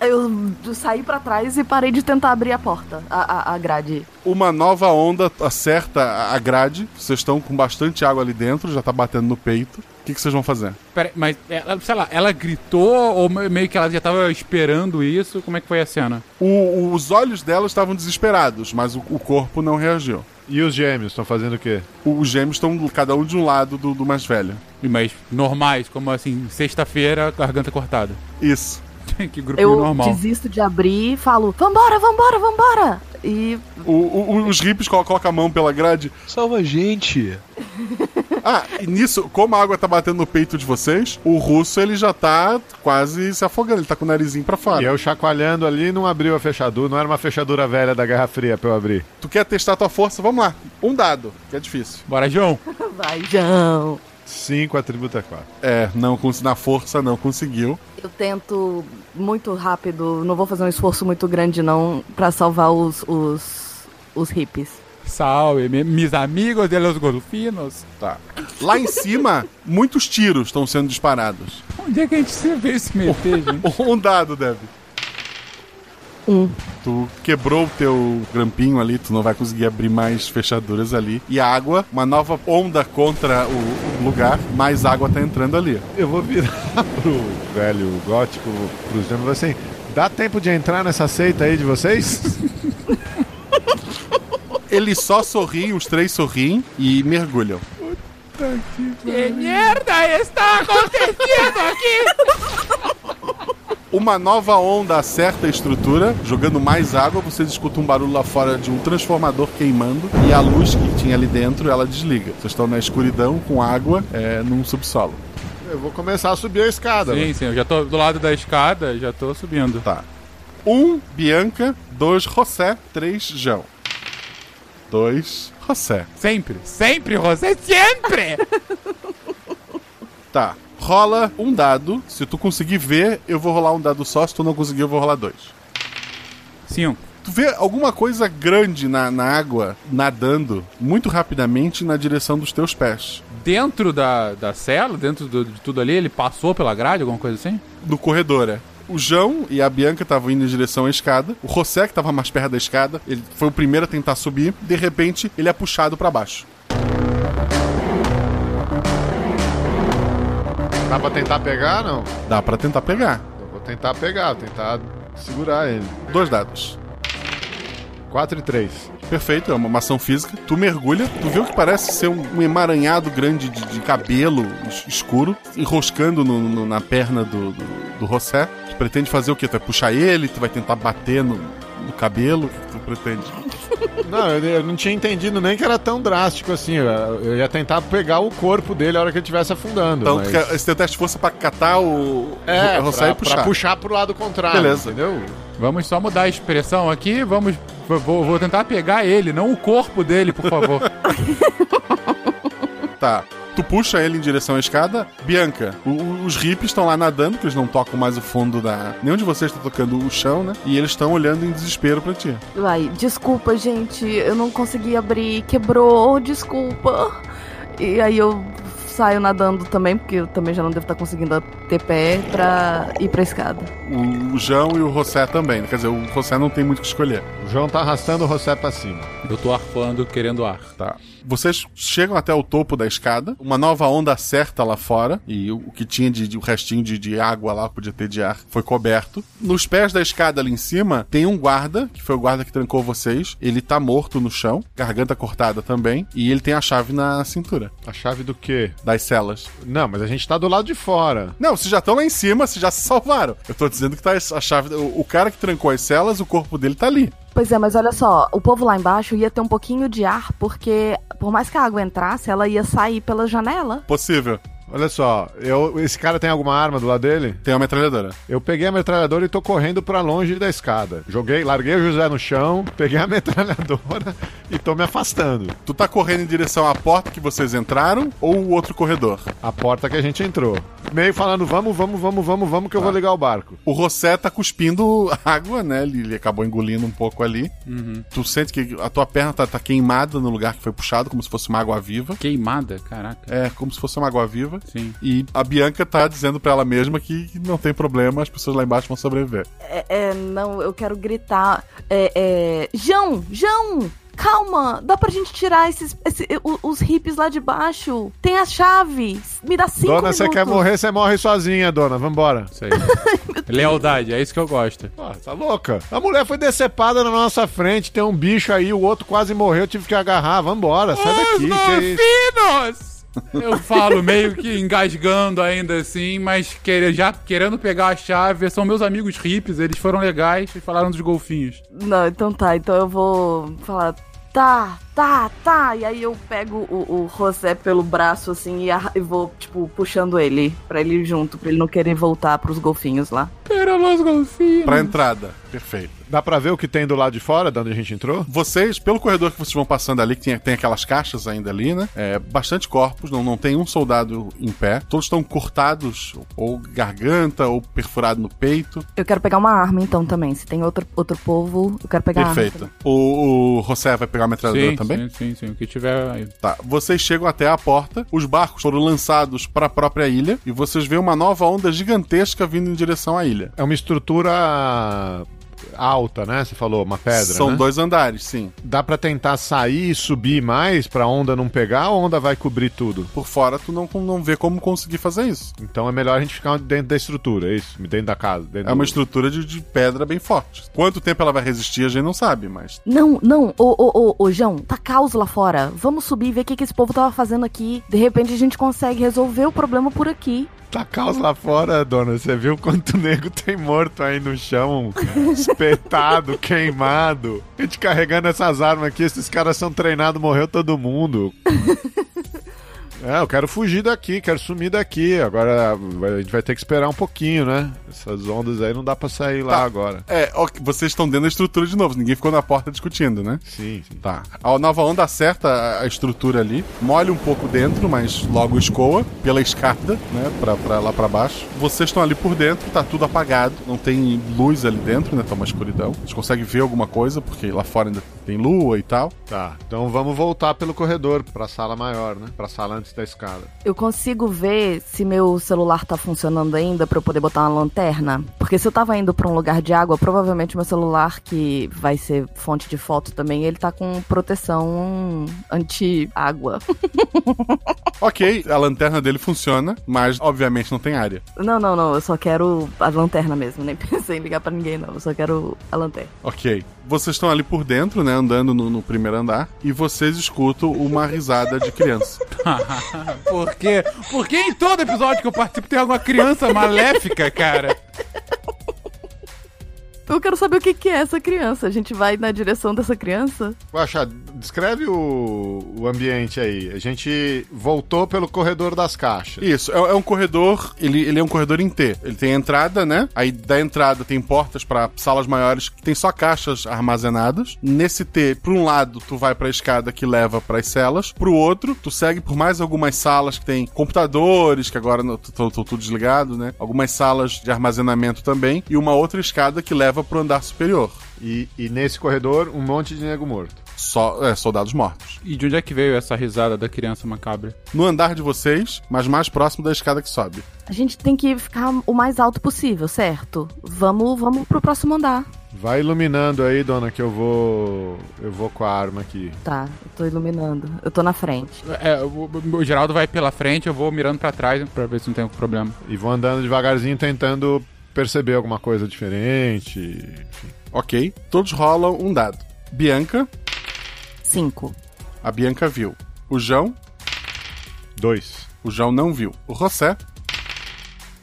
Eu saí pra trás e parei de tentar abrir a porta, a, a, a grade. Uma nova onda acerta a grade. Vocês estão com bastante água ali dentro, já tá batendo no peito. O que, que vocês vão fazer? Peraí, mas ela, sei lá, ela gritou ou me- meio que ela já tava esperando isso? Como é que foi a cena? O- os olhos dela estavam desesperados, mas o, o corpo não reagiu. E os gêmeos estão fazendo o quê? Os gêmeos estão cada um de um lado do, do mais velho. Mas normais, como assim, sexta-feira, garganta cortada. Isso. (laughs) que grupinho Eu normal. desisto de abrir e falo: Vambora, vambora, vambora! E. O- o- os hippies colo- colocam a mão pela grade. Salva a gente. (laughs) Ah, e nisso, como a água tá batendo no peito de vocês, o russo ele já tá quase se afogando, ele tá com o narizinho pra fora. E eu chacoalhando ali não abriu a fechadura, não era uma fechadura velha da Guerra Fria pra eu abrir. Tu quer testar tua força? Vamos lá. Um dado, que é difícil. Bora, João. (laughs) Vai, João. 5 atributo é 4. É, não na força não conseguiu. Eu tento muito rápido, não vou fazer um esforço muito grande, não, pra salvar os, os, os hippies. Salve, me- mis amigos de los golfinos. Tá. Lá em cima, muitos tiros estão sendo disparados. Onde é que a gente se vê se meter, (laughs) gente? Um dado, Deb. Um. Tu quebrou o teu grampinho ali, tu não vai conseguir abrir mais fechaduras ali. E a água, uma nova onda contra o, o lugar, mais água tá entrando ali. Eu vou virar (laughs) pro velho gótico, pros gêmeos, assim, dá tempo de entrar nessa seita aí de vocês? (laughs) Eles só sorriem, os três sorriem e mergulham. Que merda está acontecendo aqui? (laughs) Uma nova onda acerta a estrutura, jogando mais água. Vocês escutam um barulho lá fora de um transformador queimando e a luz que tinha ali dentro ela desliga. Vocês estão na escuridão com água é, num subsolo. Eu vou começar a subir a escada. Sim, sim, eu já tô do lado da escada, já tô subindo. Tá. Um, Bianca. Dois, José. Três, João. Dois, José. Sempre, sempre, José, sempre! Tá. Rola um dado. Se tu conseguir ver, eu vou rolar um dado só. Se tu não conseguir, eu vou rolar dois. Cinco. Tu vê alguma coisa grande na, na água nadando muito rapidamente na direção dos teus pés. Dentro da, da cela, dentro do- de tudo ali, ele passou pela grade, alguma coisa assim? No corredor, é. O João e a Bianca estavam indo em direção à escada. O José, que estava mais perto da escada, ele foi o primeiro a tentar subir. De repente, ele é puxado pra baixo. Dá pra tentar pegar, não? Dá pra tentar pegar. Eu vou tentar pegar, vou tentar segurar ele. Dois dados. 4 e 3. Perfeito, é uma ação física. Tu mergulha, tu vê o que parece ser um, um emaranhado grande de, de cabelo es- escuro, enroscando no- no- na perna do, do, do José. Tu pretende fazer o quê? Tu vai puxar ele? Tu vai tentar bater no, no cabelo? O que tu pretende? Não, eu, eu não tinha entendido nem que era tão drástico assim. Eu, eu ia tentar pegar o corpo dele a hora que ele estivesse afundando. Então, mas... esse teu teste de força pra catar o, É, o pra, e puxar. pra puxar pro lado contrário. Beleza. Entendeu? Vamos só mudar a expressão aqui, vamos. Vou, vou tentar pegar ele, não o corpo dele, por favor. (laughs) Tá. Tu puxa ele em direção à escada. Bianca, o- o- os hippies estão lá nadando, porque eles não tocam mais o fundo da. Nenhum de vocês está tocando o chão, né? E eles estão olhando em desespero pra ti. Vai, desculpa, gente, eu não consegui abrir, quebrou, desculpa. E aí eu saio nadando também, porque eu também já não devo estar conseguindo ter pé pra ir pra escada. O João e o José também. Quer dizer, o José não tem muito o que escolher. O João tá arrastando o José pra cima. Eu tô arfando, querendo ar. Tá. Vocês chegam até o topo da escada, uma nova onda acerta lá fora, e o, que tinha de, de o restinho de, de água lá, podia ter de ar, foi coberto. Nos pés da escada ali em cima, tem um guarda, que foi o guarda que trancou vocês. Ele tá morto no chão, garganta cortada também, e ele tem a chave na cintura. A chave do quê? Das celas. Não, mas a gente tá do lado de fora. Não, vocês já estão lá em cima, vocês já se salvaram. Eu tô dizendo que tá a chave. O, o cara que trancou as celas, o corpo dele tá ali. Pois é, mas olha só, o povo lá embaixo ia ter um pouquinho de ar, porque por mais que a água entrasse, ela ia sair pela janela. Possível. Olha só, eu, esse cara tem alguma arma do lado dele? Tem uma metralhadora. Eu peguei a metralhadora e tô correndo pra longe da escada. Joguei, larguei o José no chão, peguei a (laughs) metralhadora e tô me afastando. Tu tá correndo em direção à porta que vocês entraram ou o outro corredor? A porta que a gente entrou. Meio falando, vamos, vamos, vamos, vamos, vamos, que eu vou ligar o barco. O Rossé tá cuspindo (laughs) água, né? Ele, ele acabou engolindo um pouco ali. Uhum. Tu sente que a tua perna tá, tá queimada no lugar que foi puxado, como se fosse uma água viva. Queimada? Caraca. É, como se fosse uma água viva. Sim. E a Bianca tá dizendo pra ela mesma que não tem problema, as pessoas lá embaixo vão sobreviver. É, é, não, eu quero gritar. É, é. João! João! Calma, dá pra gente tirar esses, esse- os hippies lá de baixo. Tem as chaves. Me dá cinco dona, minutos. você quer morrer, você morre sozinha, dona. Vambora. Isso aí. (laughs) Lealdade, é isso que eu gosto. Ah, tá louca? A mulher foi decepada na nossa frente, tem um bicho aí, o outro quase morreu, eu tive que agarrar. Vambora, sai daqui. que é isso? Eu falo meio que engasgando ainda assim, mas quer- já querendo pegar a chave. São meus amigos hippies, eles foram legais e falaram dos golfinhos. Não, então tá. Então eu vou falar. Tá, tá, tá. E aí eu pego o, o José pelo braço assim e, arra- e vou, tipo, puxando ele pra ele ir junto, pra ele não querer voltar pros golfinhos lá. Pera los golfinhos. Pra entrada. Perfeito. Dá pra ver o que tem do lado de fora, de onde a gente entrou? Vocês, pelo corredor que vocês vão passando ali, que tem, tem aquelas caixas ainda ali, né? É, bastante corpos, não, não tem um soldado em pé. Todos estão cortados, ou garganta, ou perfurado no peito. Eu quero pegar uma arma então também. Se tem outro, outro povo, eu quero pegar a arma. Perfeito. O, o José vai pegar a metralhadora Sim, também? sim, sim, sim. O que tiver aí. Tá, vocês chegam até a porta, os barcos foram lançados para a própria ilha e vocês veem uma nova onda gigantesca vindo em direção à ilha. É uma estrutura alta, né? Você falou, uma pedra. São né? dois andares, sim. Dá pra tentar sair e subir mais pra onda não pegar ou a onda vai cobrir tudo? Por fora, tu não, não vê como conseguir fazer isso. Então é melhor a gente ficar dentro da estrutura, é isso? Dentro da casa. Dentro É uma do- estrutura de, de pedra bem forte. Quanto tempo ela vai resistir, a gente não sabe, mas. Não, não, ô, ô, ô, ô, João, tá caos lá fora. Vamos subir e ver o que, que esse povo tava fazendo aqui. De repente a gente consegue resolver o problema por aqui. Tá caos lá fora, dona. Você viu quanto (laughs) nego tem morto aí no chão? Espetado, (laughs) queimado. A gente carregando essas armas aqui, esses caras são treinados, morreu todo mundo. É, eu quero fugir daqui, quero sumir daqui. Agora a gente vai ter que esperar um pouquinho, né? Essas ondas aí não dá pra sair lá Tá. agora. É, ok, vocês estão dentro da estrutura de novo, ninguém ficou na porta discutindo, né? Sim, sim. Tá. A nova onda acerta a- a estrutura ali, molha um pouco dentro, mas logo escoa pela escada, né? Pra, pra lá pra baixo. Vocês estão ali por dentro, tá tudo apagado, não tem luz ali dentro, né? Tá uma escuridão. Vocês conseguem ver alguma coisa, porque lá fora ainda tem lua e tal. Tá, então vamos voltar pelo corredor pra sala maior, né? Pra sala antes da escada. Eu consigo ver se meu celular tá funcionando ainda pra eu poder botar uma lanterna. Porque se eu tava indo pra um lugar de água, provavelmente meu celular, que vai ser fonte de foto também, ele tá com proteção anti-água. (laughs) Ok, a lanterna dele funciona, mas obviamente não tem área. não, não, não, eu só quero a lanterna mesmo. Nem (laughs) pensei em ligar pra ninguém, não. Eu só quero a lanterna. Ok. Vocês estão ali por dentro, né? Andando no, no primeiro andar. E vocês escutam uma risada de criança. (laughs) Por quê? Por que em todo episódio que eu participo tem alguma criança maléfica, cara? Eu quero saber o que, que é essa criança. A gente vai na direção dessa criança? Guaxa, descreve o, o ambiente aí. A gente voltou pelo corredor das caixas. Isso, é, é um corredor, ele, ele é um corredor em T. Ele tem entrada, né? Aí da entrada tem portas pra salas maiores que tem só caixas armazenadas. Nesse T, por um lado, tu vai pra escada que leva pras celas. Pro outro, tu segue por mais algumas salas que tem computadores, que agora estão tudo desligado, né? Algumas salas de armazenamento também. E uma outra escada que leva pro andar superior. E, e nesse corredor, um monte de nego morto. Só é, soldados mortos. E de onde é que veio essa risada da criança macabra? No andar de vocês, mas mais próximo da escada que sobe. A gente tem que ficar o mais alto possível, certo? Vamos, vamos pro próximo andar. Vai iluminando aí, dona, que eu vou. Eu vou com a arma aqui. Tá, eu tô iluminando. Eu tô na frente. É, o, o Geraldo vai pela frente, eu vou mirando pra trás pra ver se não tem algum problema. E vou andando devagarzinho tentando perceber alguma coisa diferente. Enfim. Ok. Todos rolam um dado. Bianca. Cinco. A Bianca viu. O João. Dois. O João não viu. O José.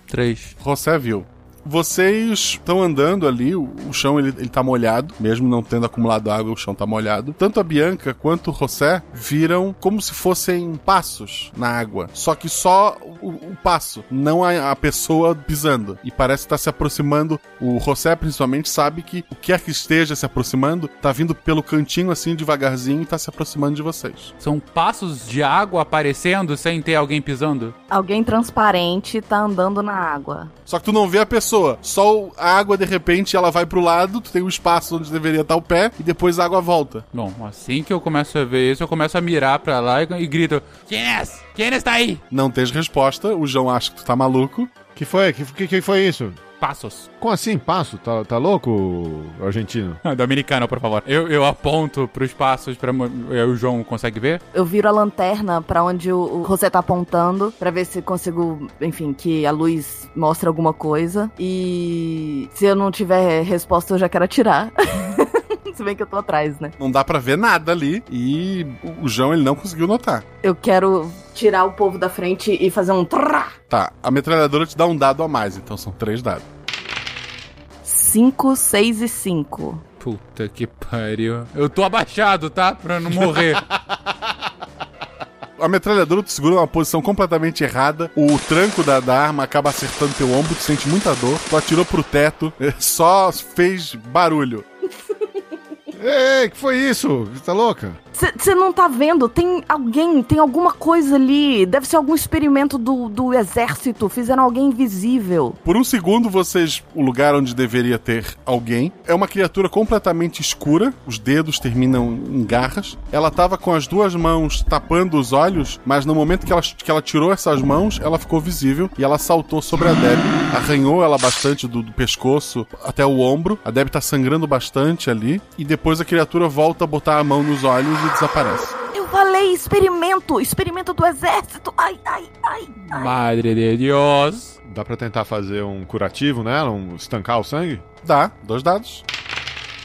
Três. José viu. Vocês estão andando ali, o, o chão ele, ele tá molhado, mesmo não tendo acumulado água, o chão tá molhado. Tanto a Bianca quanto o José viram como se fossem passos na água. Só que só o, o passo, não a, a, pessoa pisando. E parece estar tá se aproximando. O José, principalmente, sabe que o que é que esteja se aproximando, tá vindo pelo cantinho assim devagarzinho e tá se aproximando de vocês. São passos de água aparecendo sem ter alguém pisando? Alguém transparente tá andando na água. Só que tu não vê a pessoa pessoa. Só a água, de repente, ela vai pro lado, tu tem um espaço onde deveria estar o pé, e depois a água volta. Bom, assim que eu começo a ver isso, eu começo a mirar pra lá e, e grito: Quem é? Quem está aí? Não tens resposta, o João acha que tu tá maluco. Que foi? Que, que, que foi isso? Passos. Como assim, passo? Tá, tá louco, argentino? Ah, dominicano, por favor. Eu, eu aponto pros passos pra. O João consegue ver? Eu viro a lanterna pra onde o, o José tá apontando, pra ver se consigo, enfim, que a luz mostre alguma coisa. E se eu não tiver resposta, eu já quero atirar. (laughs) se bem que eu tô atrás, né? Não dá pra ver nada ali e o João ele não conseguiu notar. Eu quero tirar o povo da frente e fazer um trrr. Tá, a metralhadora te dá um dado a mais, então são três dados. 5, 6 e 5. Puta que pariu. Eu tô abaixado, tá? Pra não morrer. (laughs) a metralhadora te segura numa posição completamente errada. O tranco da, da, arma acaba acertando teu ombro, tu sente muita dor. Tu atirou pro teto, (laughs) só fez barulho. Ei, que foi isso? Você tá louca? Você não tá vendo? Tem alguém, tem alguma coisa ali. Deve ser algum experimento do, do exército. Fizeram alguém invisível. Por um segundo, vocês. O lugar onde deveria ter alguém. É uma criatura completamente escura. Os dedos terminam em garras. Ela tava com as duas mãos tapando os olhos, mas no momento que ela, que ela tirou essas mãos, ela ficou visível e ela saltou sobre a Deb, arranhou ela bastante do, do pescoço até o ombro. A Deb tá sangrando bastante ali. E depois a criatura volta a botar a mão nos olhos e desaparece. Eu falei experimento, experimento do exército. Ai, ai, ai. ai. Madre de Deus. Dá pra tentar fazer um curativo nela, um estancar o sangue? Dá, dois dados.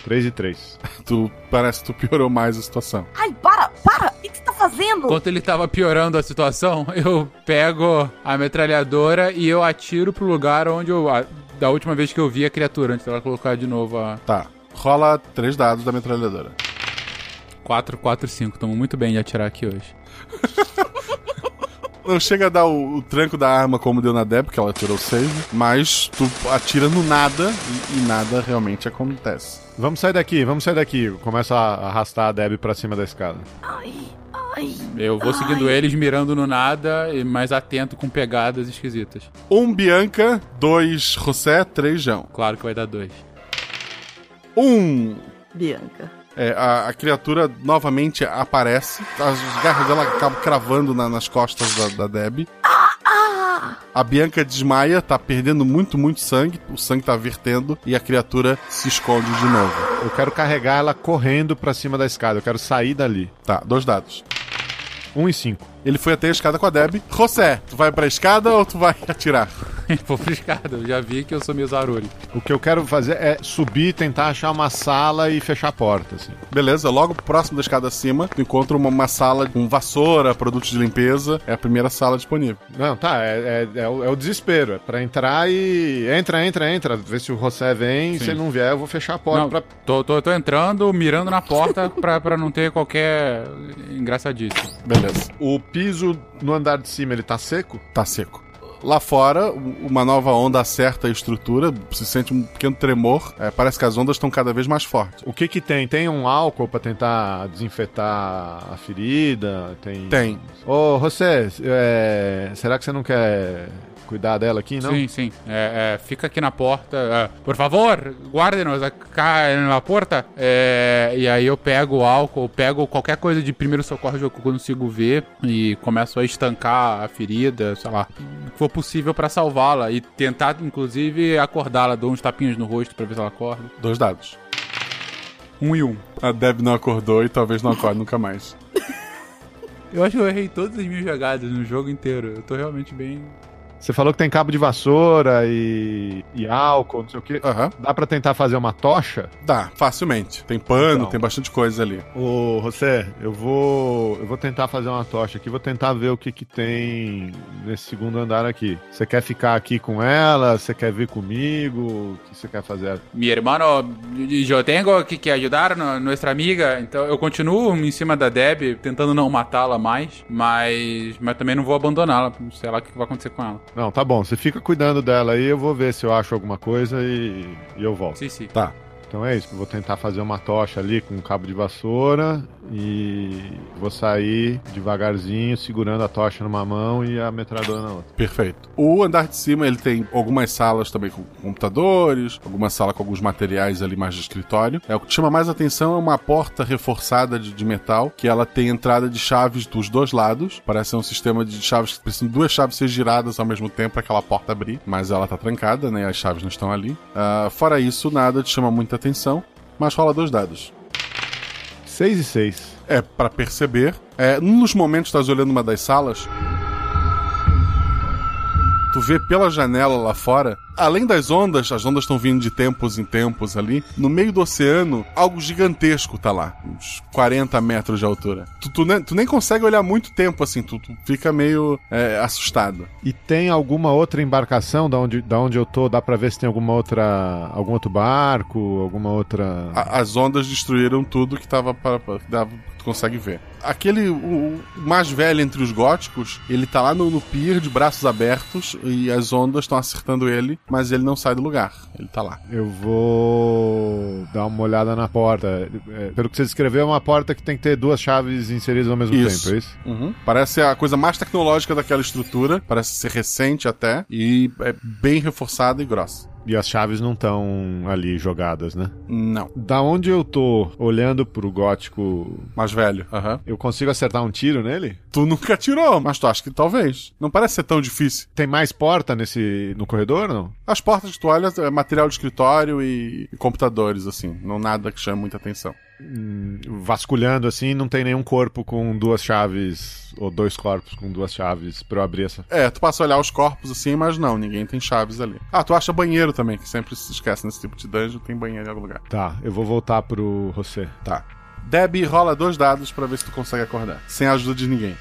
3 e 3. (laughs) Tu parece que tu piorou mais a situação. Ai, para, para! O que você tá fazendo? Enquanto ele tava piorando a situação, (laughs) eu pego a metralhadora e eu atiro pro lugar onde eu. A, da última vez que eu vi a criatura, antes dela colocar de novo a. Tá. Rola três dados da metralhadora. 4, 4, 5. Tamo muito bem de atirar aqui hoje. (laughs) Não chega a dar o, o, tranco da arma como deu na Deb, porque ela tirou 6, mas tu atira no nada e, e, nada realmente acontece. Vamos sair daqui, vamos sair daqui. Começa a arrastar a Deb pra cima da escada. Ai, ai. Eu vou seguindo ai. eles, mirando no nada e mais atento com pegadas esquisitas. Um Bianca, dois José, três João. Claro que vai dar dois. Um. Bianca. É, a, a, criatura novamente aparece. As garras dela acabam cravando na, nas costas da, da Deb. A Bianca desmaia, tá perdendo muito, muito sangue. O sangue tá vertendo e a criatura se esconde de novo. Eu quero carregar ela correndo pra cima da escada. Eu quero sair dali. Tá, dois dados. Um e cinco. Ele foi até a escada com a Deb. José, tu vai pra escada ou tu vai atirar? (laughs) Vou pra escada, eu já vi que eu sou meio zarulho. O que eu quero fazer é subir, tentar achar uma sala e fechar a porta, assim. Beleza, logo próximo da escada acima, tu encontra uma, uma sala com vassoura, produtos de limpeza. É a primeira sala disponível. Não, tá, é, é, é, o, é o, desespero. É pra entrar e. Entra, entra, entra. Ver se o José vem. Sim. Se ele não vier, eu vou fechar a porta. Não, pra... tô, tô, tô entrando, mirando na porta (laughs) pra, pra não ter qualquer engraçadice. Beleza. O piso no andar de cima, ele tá seco? Tá seco. Lá fora, uma nova onda acerta a estrutura, se sente um pequeno tremor. É, parece que as ondas estão cada vez mais fortes. O que que tem? Tem um álcool para tentar desinfetar a ferida? Tem. Tem. Ô, José, é... será que você não quer cuidar dela aqui, não? Sim, sim. É, é, fica aqui na porta. É, por favor, guarde-nos cá na porta. É, e aí eu pego o álcool, pego qualquer coisa de primeiro socorro que eu consigo ver e começo a estancar a ferida, sei lá, o que for possível pra salvá-la e tentar, inclusive, acordá-la. Dou uns tapinhos no rosto pra ver se ela acorda. Dois dados. Um e um. A Deb não acordou e talvez não acorde nunca mais. (laughs) Eu acho que eu errei todas as minhas jogadas no jogo inteiro. Eu tô realmente bem. Você falou que tem cabo de vassoura e, e álcool, não sei o quê. Aham. Dá pra tentar fazer uma tocha? Dá, facilmente. Tem pano, Então. tem bastante coisa ali. Ô, José, eu vou, eu vou tentar fazer uma tocha aqui, vou tentar ver o que que tem nesse segundo andar aqui. Você quer ficar aqui com ela? Você quer vir comigo? O que você quer fazer? Mi hermano, eu tenho que, que ajudar no, nossa amiga, então eu continuo em cima da Deb, tentando não matá-la mais, mas, mas também não vou abandoná-la, sei lá o que vai acontecer com ela. Não, tá bom, você fica cuidando dela aí, eu vou ver se eu acho alguma coisa e, e eu volto. Sim, sim. Tá. Então é isso, vou tentar fazer uma tocha ali com um cabo de vassoura e vou sair devagarzinho, segurando a tocha numa mão e a metralhadora na outra. Perfeito. O andar de cima ele tem algumas salas também com computadores, alguma sala com alguns materiais ali mais de escritório. É o que chama mais atenção é uma porta reforçada de, de metal que ela tem entrada de chaves dos dois lados. Parece um sistema de chaves que precisam duas chaves ser giradas ao mesmo tempo para aquela porta abrir, mas ela tá trancada, né? As chaves não estão ali. Ah, fora isso, nada te chama muita atenção, mas rola dois dados. 6 e 6. É, pra perceber. É, nos momentos que estás olhando uma das salas, tu vê pela janela lá fora, além das ondas, as ondas estão vindo de tempos em tempos ali, no meio do oceano, algo gigantesco tá lá, uns 40 metros de altura. Tu, tu, nem, tu nem consegue olhar muito tempo assim, tu, tu fica meio é, assustado. E tem alguma outra embarcação da onde, da onde eu tô? Dá pra ver se tem alguma outra. algum outro barco, alguma outra. A- as ondas destruíram tudo que tava para, tu consegue ver. Aquele o, o mais velho entre os góticos, ele tá lá no, no pier de braços abertos e as ondas estão acertando ele, mas ele não sai do lugar. Ele tá lá. Eu vou dar uma olhada na porta. É, pelo que você descreveu, é uma porta que tem que ter duas chaves inseridas ao mesmo Isso. tempo, é isso? Uhum. Parece a coisa mais tecnológica daquela estrutura, parece ser recente até e é bem reforçada e grossa. E as chaves não estão ali jogadas, né? Não. Da onde eu tô olhando pro gótico Mais velho. Aham. Eu consigo acertar um tiro nele? Tu nunca atirou, mas tu acha que talvez. Não parece ser tão difícil. Tem mais porta nesse no corredor, não? As portas que tu olha é material de escritório e, e computadores, assim. Não nada que chame muita atenção. Hum, vasculhando assim, não tem nenhum corpo com duas chaves ou dois corpos com duas chaves pra eu abrir essa. É, tu passa a olhar os corpos assim, mas não, ninguém tem chaves ali. Ah, tu acha banheiro também, que sempre se esquece nesse tipo de dungeon, tem banheiro em algum lugar. Tá, eu vou voltar pro José. Tá. Deb rola dois dados pra ver se tu consegue acordar. Sem a ajuda de ninguém.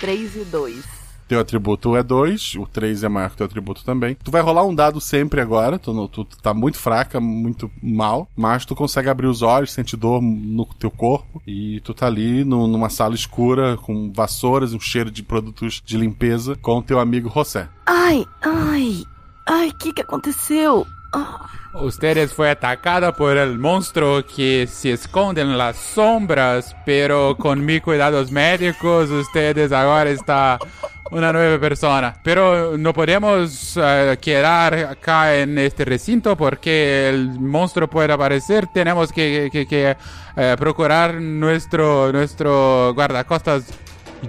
3 e 2. Teu atributo é 2, o 3 é maior que teu atributo também. Tu vai rolar um dado sempre agora, tu, no- tu tá muito fraca, muito mal, mas tu consegue abrir os olhos, sente dor no teu corpo e tu tá ali no- numa sala escura com vassouras, um cheiro de produtos de limpeza com o teu amigo José. Ai, ai, ai, o que que aconteceu? Ah, Ustedes fue atacada por el monstruo que se esconde en las sombras, pero con mis cuidados médicos ustedes ahora está una nueva persona. Pero no podemos eh, quedar acá en este recinto porque el monstruo puede aparecer. Tenemos que, que- que, eh, procurar nuestro, nuestro guardacostas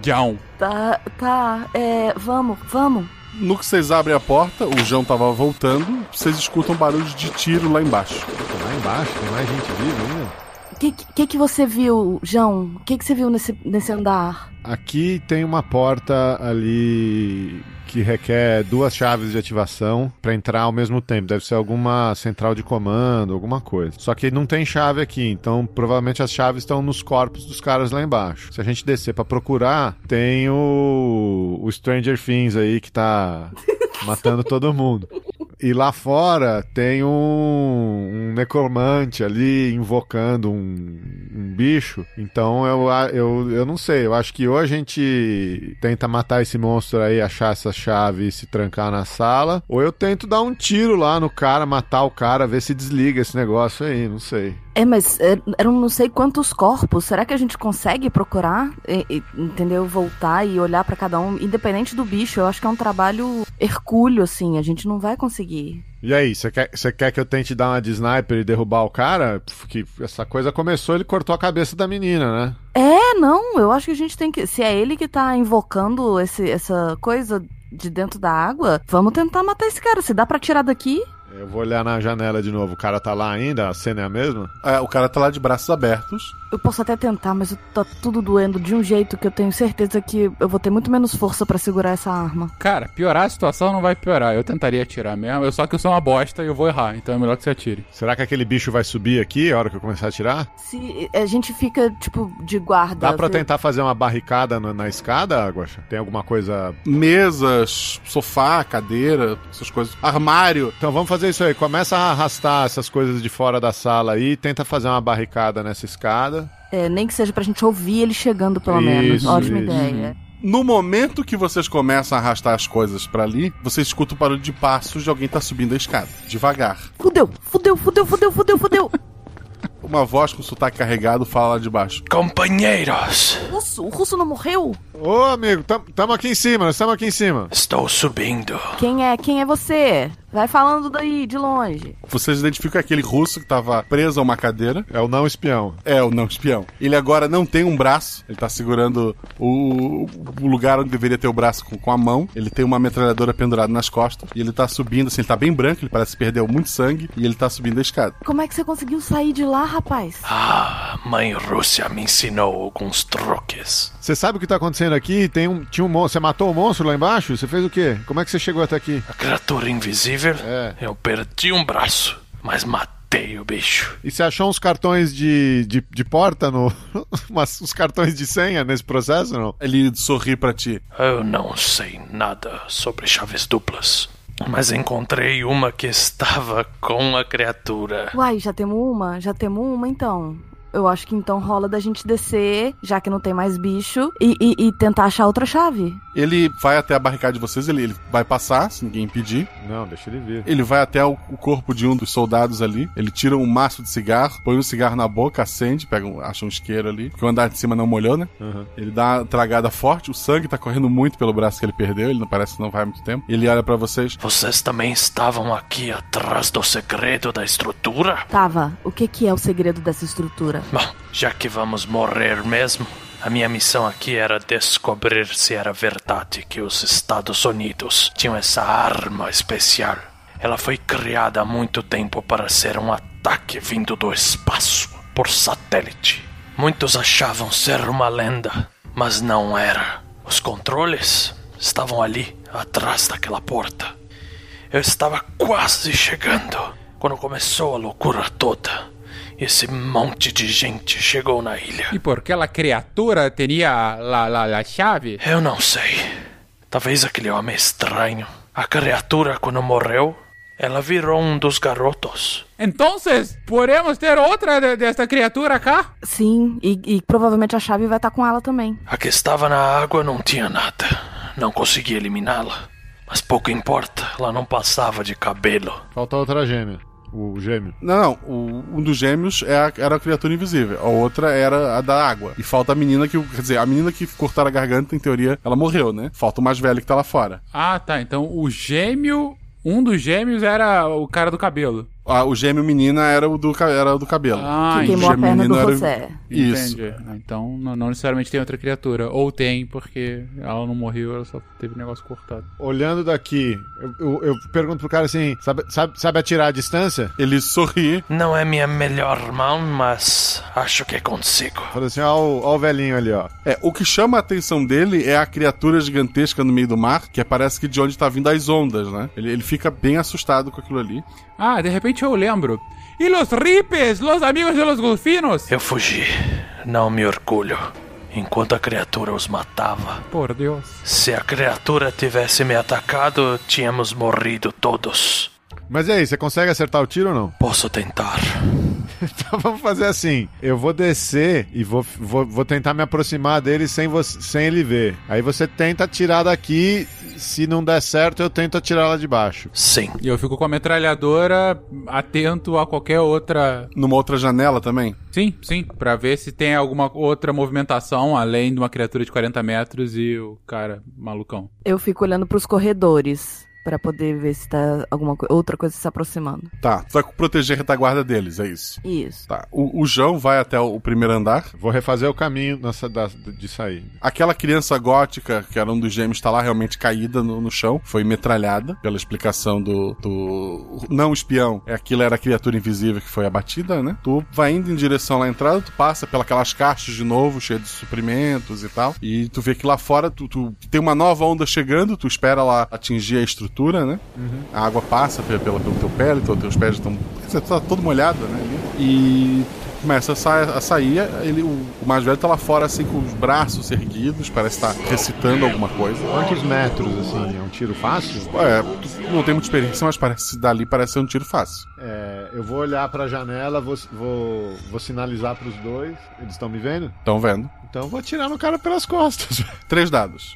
John. tá, tá, é, vamos, vamos. No que vocês abrem a porta, o João tava voltando, vocês escutam barulhos de tiro lá embaixo. Lá embaixo, tem mais gente viva ainda. O que, que que você viu, João? O que que você viu nesse, nesse andar? Aqui tem uma porta ali que requer duas chaves de ativação pra entrar ao mesmo tempo. Deve ser alguma central de comando, alguma coisa. Só que não tem chave aqui, então provavelmente as chaves estão nos corpos dos caras lá embaixo. Se a gente descer pra procurar, tem o, o Stranger Things aí que tá matando todo mundo. (laughs) E lá fora tem um, um necromante ali invocando um, um bicho. Então eu, eu, eu não sei. Eu acho que ou a gente tenta matar esse monstro aí, achar essa chave e se trancar na sala. Ou eu tento dar um tiro lá no cara, matar o cara, ver se desliga esse negócio aí. Não sei. É, mas é, eram não sei quantos corpos. Será que a gente consegue procurar, e- e, entendeu? Voltar e olhar pra cada um, independente do bicho? Eu acho que é um trabalho hercúleo, assim. A gente não vai conseguir. E aí, você quer, quer que eu tente dar uma de sniper e derrubar o cara? Que essa coisa começou, ele cortou a cabeça da menina, né? É, não. Eu acho que a gente tem que. Se é ele que tá invocando esse, essa coisa de dentro da água, vamos tentar matar esse cara. Se dá pra tirar daqui. Eu vou olhar na janela de novo. O cara tá lá ainda? A cena é a mesma? É, o cara tá lá de braços abertos. Eu posso até tentar, mas eu- tá tudo doendo de um jeito que eu tenho certeza que eu vou ter muito menos força pra segurar essa arma. Cara, piorar a situação não vai piorar. Eu tentaria atirar mesmo. Eu só que eu sou uma bosta e eu vou errar. Então é melhor que você atire. Será que aquele bicho vai subir aqui a hora que eu começar a atirar? Se a gente fica, tipo, de guarda. Dá pra vê- tentar fazer uma barricada na, na escada, Guaxa? Tem alguma coisa. Mesas, sofá, cadeira, essas coisas. Armário. Então vamos fazer isso aí. Começa a arrastar essas coisas de fora da sala aí e tenta fazer uma barricada nessa escada. É, nem que seja pra gente ouvir ele chegando, pelo menos. Isso, Ótima isso. ideia. No momento que vocês começam a arrastar as coisas pra ali, você escuta o barulho de passos de alguém tá subindo a escada, devagar. Fudeu, fudeu, fudeu, fudeu, fudeu, fudeu. (laughs) Uma voz com sotaque carregado fala lá de baixo. Companheiros, O russo, o russo não morreu? Ô, amigo, tam- tamo aqui em cima, nós estamos aqui em cima. estou subindo. Quem é? Quem é você? Vai falando daí, de longe. Vocês identificam aquele russo que tava preso a uma cadeira. É o não espião. É, o não espião. Ele agora não tem um braço, ele tá segurando o, o lugar onde deveria ter o braço com, com a mão. Ele tem uma metralhadora pendurada nas costas. E ele tá subindo, assim, ele tá bem branco, ele parece que perdeu muito sangue. E ele tá subindo a escada. Como é que você conseguiu sair de lá, rapaz? Ah, mãe Rússia me ensinou alguns truques. Você sabe o que tá acontecendo aqui? Tem um, tinha um monstro. Você matou o monstro lá embaixo? Você fez o quê? Como é que você chegou até aqui? A criatura invisível, eu perdi um braço, mas matei o bicho. E você achou uns cartões de, de, de porta no. (laughs) umas- uns cartões de senha nesse processo, não? Ele sorri pra ti. Eu não sei nada sobre chaves duplas, mas encontrei uma que estava com a criatura. Uai, já temos uma? Já temos uma, então. Eu acho que então rola da gente descer, já que não tem mais bicho, e, e- e tentar achar outra chave. Ele vai até a barricada de vocês, ele, ele vai passar, se ninguém impedir. Não, deixa ele vir. Ele vai até o, o corpo de um dos soldados ali. Ele tira um maço de cigarro, põe um cigarro na boca, acende, pega um, acha um isqueiro ali. Porque o andar de cima não molhou, né? Uhum. Ele dá uma tragada forte, o sangue tá correndo muito pelo braço que ele perdeu, ele não parece que não vai há muito tempo. Ele olha pra vocês. Vocês também estavam aqui atrás do segredo da estrutura? Tava, o que que é o segredo dessa estrutura? Bom, já que vamos morrer mesmo, a minha missão aqui era descobrir se era verdade que os Estados Unidos tinham essa arma especial. Ela foi criada há muito tempo para ser um ataque vindo do espaço, por satélite. Muitos achavam ser uma lenda, mas não era. Os controles estavam ali, atrás daquela porta. Eu estava quase chegando quando começou a loucura toda. Esse monte de gente chegou na ilha. E por aquela criatura teria la, la, la chave? Eu não sei. Talvez aquele homem estranho. A criatura, quando morreu, ela virou um dos garotos. Então, podemos ter outra de- desta criatura cá? Sim, e, e provavelmente a chave vai estar com ela também. A que estava na água não tinha nada. Não consegui eliminá-la. Mas pouco importa, ela não passava de cabelo. Falta outra gêmea. O gêmeo. Não, não. o- um dos gêmeos é a- era a criatura invisível. A outra era a da água. E falta a menina que. Quer dizer, a menina que cortaram a garganta, em teoria, ela morreu, né? Falta o mais velho que tá lá fora. Ah, tá. Então o gêmeo. Um dos gêmeos era o cara do cabelo. Ah, o gêmeo menina era o do, era o do cabelo. Ah, O queimou a perna do José. Isso. Entendi. Ah, Então não, não necessariamente tem outra criatura. Ou tem, porque ela não morreu, ela só teve o negócio cortado. Olhando daqui, eu, eu- eu pergunto pro cara assim: sabe, sabe, sabe atirar a distância? Ele sorri. Não é minha melhor mão, mas acho que consigo. Fala assim: ó, o- ó o velhinho ali, ó. É, o que chama a atenção dele é a criatura gigantesca no meio do mar, que parece que de onde tá vindo as ondas, né? Ele, ele fica bem assustado com aquilo ali. Ah, de repente eu lembro. E los ripes, los amigos de los golfinos? Eu fugi. Não me orgulho. Enquanto a criatura os matava. Por Deus. Se a criatura tivesse me atacado, tínhamos morrido todos. Mas e aí, você consegue acertar o tiro ou não? Posso tentar. (laughs) Então vamos fazer assim: eu vou descer e vou, vou, vou tentar me aproximar dele sem, você, sem ele ver. Aí você tenta atirar daqui se não der certo, eu tento atirar lá de baixo. Sim. E eu fico com a metralhadora atento a qualquer outra. Numa outra janela também? Sim, sim. Pra ver se tem alguma outra movimentação além de uma criatura de 40 metros e o cara malucão. Eu fico olhando pros corredores. Pra poder ver se tá alguma co outra coisa se aproximando. Tá, tu vai proteger a retaguarda deles, é isso? Isso. Tá. O, o João vai até o primeiro andar. Vou refazer o caminho nessa, da, de sair. Aquela criança gótica, que era um dos gêmeos, tá lá realmente caída no, no chão. Foi metralhada, pela explicação do, do não espião. É aquilo era a criatura invisível que foi abatida, né? Tu vai indo em direção lá à entrada, tu passa pelas caixas de novo, cheio de suprimentos e tal. E tu vê que lá fora tu, tu tem uma nova onda chegando, tu espera lá atingir a estrutura, né? Uhum. A água passa pelo, pelo, pelo teu pé, então teus pés estão. Você tá todo molhado, né? E começa a, sa a sair, ele, o, o mais velho tá lá fora assim com os braços erguidos, parece estar recitando alguma coisa. Quantos metros, assim? É um tiro fácil? É, não tem muita experiência, mas parece dali parece ser um tiro fácil. É, eu vou olhar pra janela, vou, vou, vou sinalizar pros dois. Eles estão me vendo? Estão vendo. Então vou atirar no cara pelas costas. (laughs) Três dados.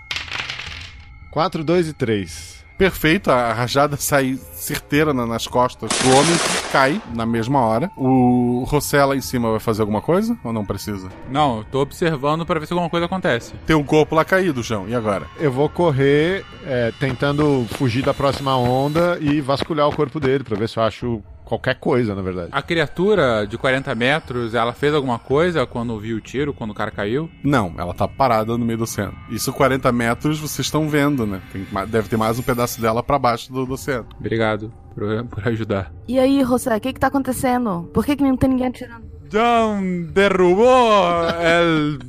4, 2 e 3. Perfeito, a rajada (laughs) sai certeira na- nas costas do homem que cai na mesma hora. O lá em cima vai fazer alguma coisa ou não precisa? Não, eu tô observando pra ver se alguma coisa acontece. Tem um corpo lá caído, João, e agora? Eu vou correr é, tentando fugir da próxima onda e vasculhar o corpo dele pra ver se eu acho qualquer coisa, na verdade. A criatura de 40 metros, ela fez alguma coisa quando viu o tiro, quando o cara caiu? Não, ela tá parada no meio do oceano. Isso 40 metros vocês estão vendo, né? Tem deve ter mais um pedaço dela pra baixo do, do oceano. Obrigado por, por ajudar. E aí, José, o que que tá acontecendo? Por que que não tem ninguém atirando? John derrubó el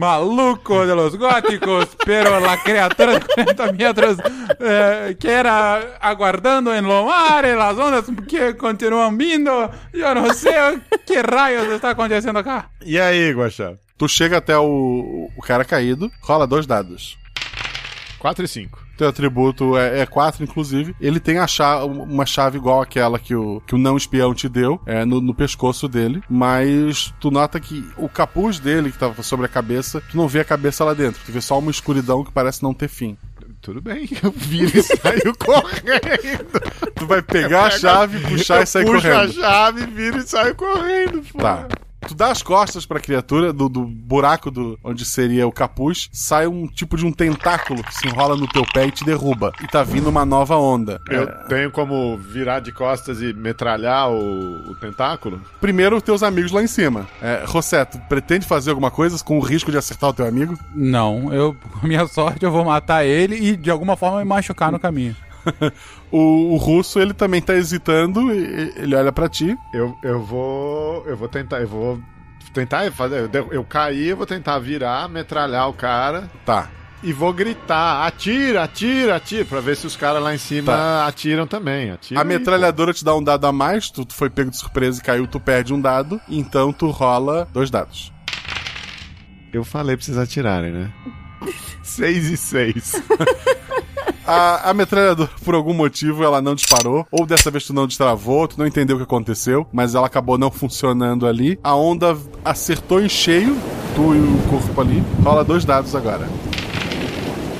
maluco de los góticos, pero la criatura de 40 metros eh, que era aguardando en lo mar, en las ondas que continuam vindo, eu não sei que raios está acontecendo acá. E aí, Guaxá? Tu chega até o, o cara caído, rola dois dados. 4 e 5. Teu atributo é 4, inclusive. Ele tem a cha- uma chave igual àquela que o, que o não espião te deu, é, no, no pescoço dele. Mas tu nota que o capuz dele, que tava sobre a cabeça, tu não vê a cabeça lá dentro. Tu vê só uma escuridão que parece não ter fim. Tudo bem, (laughs) eu viro e saio (laughs) correndo. Tu vai pegar a chave, puxar eu e sair correndo. a chave, viro e saio correndo. Pô. Tá. Tu dá as costas pra criatura, do, do buraco do, onde seria o capuz, sai um tipo de um tentáculo que se enrola no teu pé e te derruba. E tá vindo uma nova onda. Eu É, tenho como virar de costas e metralhar o, o tentáculo? Primeiro, teus amigos lá em cima. É, José, tu pretende fazer alguma coisa com o risco de acertar o teu amigo? Não, eu, com (laughs) minha sorte, eu vou matar ele e de alguma forma me machucar no caminho. (laughs) o, o russo, ele também tá hesitando, e- ele olha pra ti. Eu, eu vou. Eu vou tentar. Eu vou tentar fazer. Eu, eu caí, eu vou tentar virar, metralhar o cara. Tá. E vou gritar: atira, atira, atira, pra ver se os caras lá em cima Tá. atiram também. Atira A aí, metralhadora te dá um dado a mais, tu, tu foi pego de surpresa e caiu, tu perde um dado, então tu rola dois dados. Eu falei pra vocês atirarem, né? (laughs) 6 e 6. (laughs) A, a metralhadora, (laughs) por algum motivo, ela não disparou. Ou dessa vez tu não destravou, tu não entendeu o que aconteceu, mas ela acabou não funcionando ali. A onda acertou em cheio, tu e o corpo ali. Rola dois dados agora.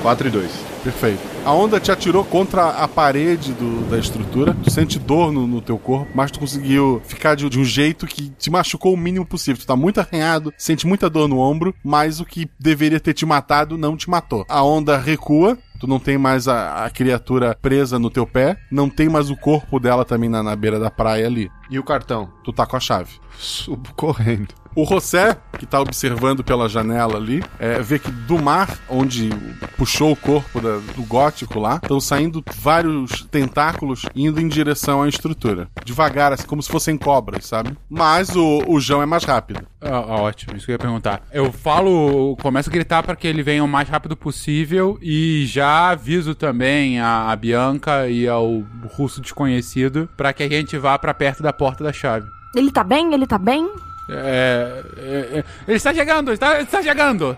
4 e 2. Perfeito. A onda te atirou contra a parede do- da estrutura. Tu sente dor no, no teu corpo, mas tu conseguiu ficar de, de um jeito que te machucou o mínimo possível. Tu tá muito arranhado, sente muita dor no ombro, mas o que deveria ter te matado não te matou. A onda recua. Tu não tem mais a, a criatura presa no teu pé, não tem mais o corpo dela também na, na beira da praia ali. E o cartão? Tu tá com a chave. Subo correndo. O José, que tá observando pela janela ali, é, vê que do mar, onde puxou o corpo da- do gótico lá, estão saindo vários tentáculos indo em direção à estrutura. Devagar, assim, como se fossem cobras, sabe? Mas o, o João é mais rápido. Ah, ah, ótimo, isso que eu ia perguntar. Eu falo, começo a gritar para que ele venha o mais rápido possível e já aviso também a, a Bianca e ao russo desconhecido para que a gente vá para perto da porta da chave. Ele tá bem? Ele tá bem? É, é, é, ele está chegando, está, está chegando.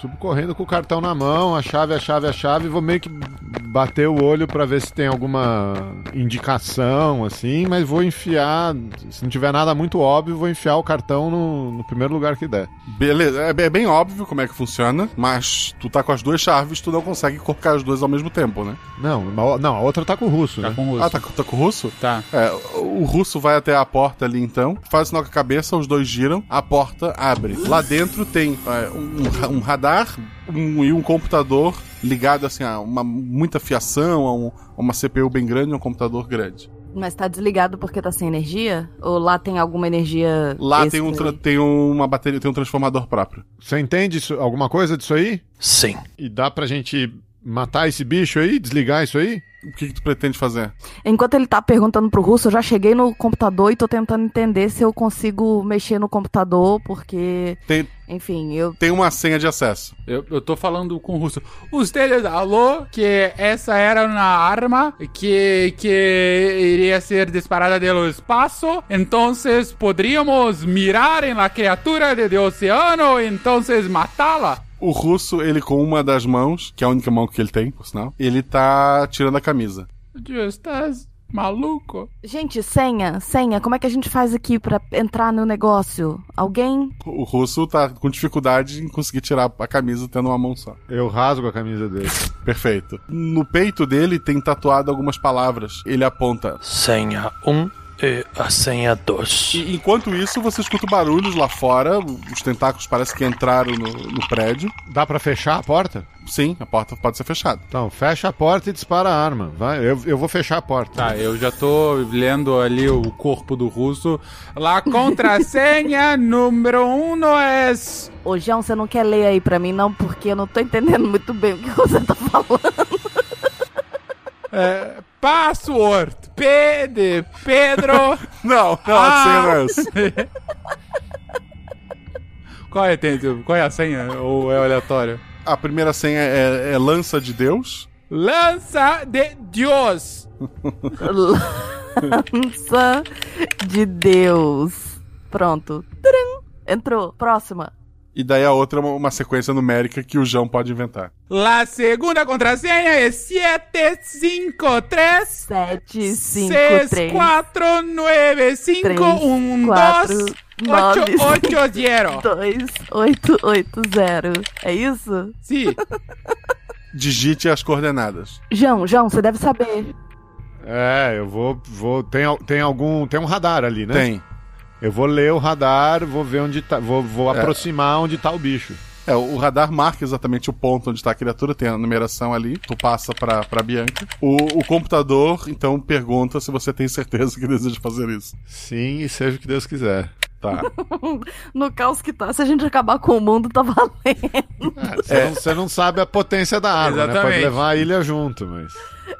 Subo correndo com o cartão na mão, a chave, a chave, a chave, vou meio que bater o olho pra ver se tem alguma indicação, assim, mas vou enfiar. Se não tiver nada muito óbvio, vou enfiar o cartão no, no primeiro lugar que der. Beleza, é bem- é bem óbvio como é que funciona, mas tu tá com as duas chaves, tu não consegue colocar as duas ao mesmo tempo, né? Não, não, a outra tá com o russo, né? Com o russo. Ah, tá, com- tá com o russo? Tá. É, o russo vai até a porta ali então, faz sinal com a cabeça, os dois giram, a porta abre. Lá dentro tem é, um, um radar um- e um computador ligado assim a uma, muita fiação, a, um- a uma CPU bem grande e um computador grande. Mas tá desligado porque tá sem energia? Ou lá tem alguma energia. Lá tem, um, tem uma bateria, tem um transformador próprio. Você entende isso- alguma coisa disso aí? Sim. E dá pra gente matar esse bicho aí? Desligar isso aí? O que, que tu pretende fazer? Enquanto ele tá perguntando pro russo, eu já cheguei no computador e tô tentando entender se eu consigo mexer no computador, porque. Tem, Enfim, eu. tem uma senha de acesso. Eu, eu tô falando com o russo. Ustedes falou que essa era uma arma que, que iria ser disparada do espaço. Então, poderíamos mirar em la criatura de, de oceano e então matá-la. O russo, ele com uma das mãos, que é a única mão que ele tem, por sinal, ele tá tirando a camisa. Tu estás maluco? Gente, senha, senha, como é que a gente faz aqui pra entrar no negócio? Alguém? O russo tá com dificuldade em conseguir tirar a camisa tendo uma mão só. Eu rasgo a camisa dele. Perfeito. No peito dele tem tatuado algumas palavras. Ele aponta. Senha 1 e a senha 2. E enquanto isso, você escuta barulhos lá fora. Os tentáculos parecem que entraram no, no prédio. Dá pra fechar a porta? Sim, a porta pode ser fechada. Então, fecha a porta e dispara a arma. Vai, eu, eu vou fechar a porta. Tá, eu já tô lendo ali o corpo do russo. La contrasenha (laughs) número um é... Ô, João, você não quer ler aí pra mim, não? Porque eu não tô entendendo muito bem o que você tá falando. É password. P de Pedro. (laughs) não, não, a senha não é essa. Qual é, tem, qual é a senha? Ou é aleatório? A primeira senha é, é lança de Deus. Lança de Deus. (laughs) Lança de Deus. Pronto. Entrou. Próxima. E daí a outra é uma, uma sequência numérica que o João pode inventar. La segunda contrasenha é 753 7, 5, 6, 3, 4, 9, 5, 1, 2, 8, 8, 0. 2, 8, 8, 0. É isso? Sim. (laughs) Digite as coordenadas. João, João, você deve saber. É, eu vou. vou tem, tem algum. Tem um radar ali, né? Tem. Eu vou ler o radar, vou ver onde tá. Vou, vou É. aproximar onde tá o bicho. É, o radar marca exatamente o ponto onde está a criatura, tem a numeração ali, tu passa pra, pra Bianca. O, o computador, então, pergunta se você tem certeza que deseja fazer isso. Sim, e seja o que Deus quiser. Tá. (laughs) no caos que tá, se a gente acabar com o mundo, tá valendo. (laughs) Você, não, você não sabe a potência da arma, né? Pode Exatamente. levar a ilha junto, mas.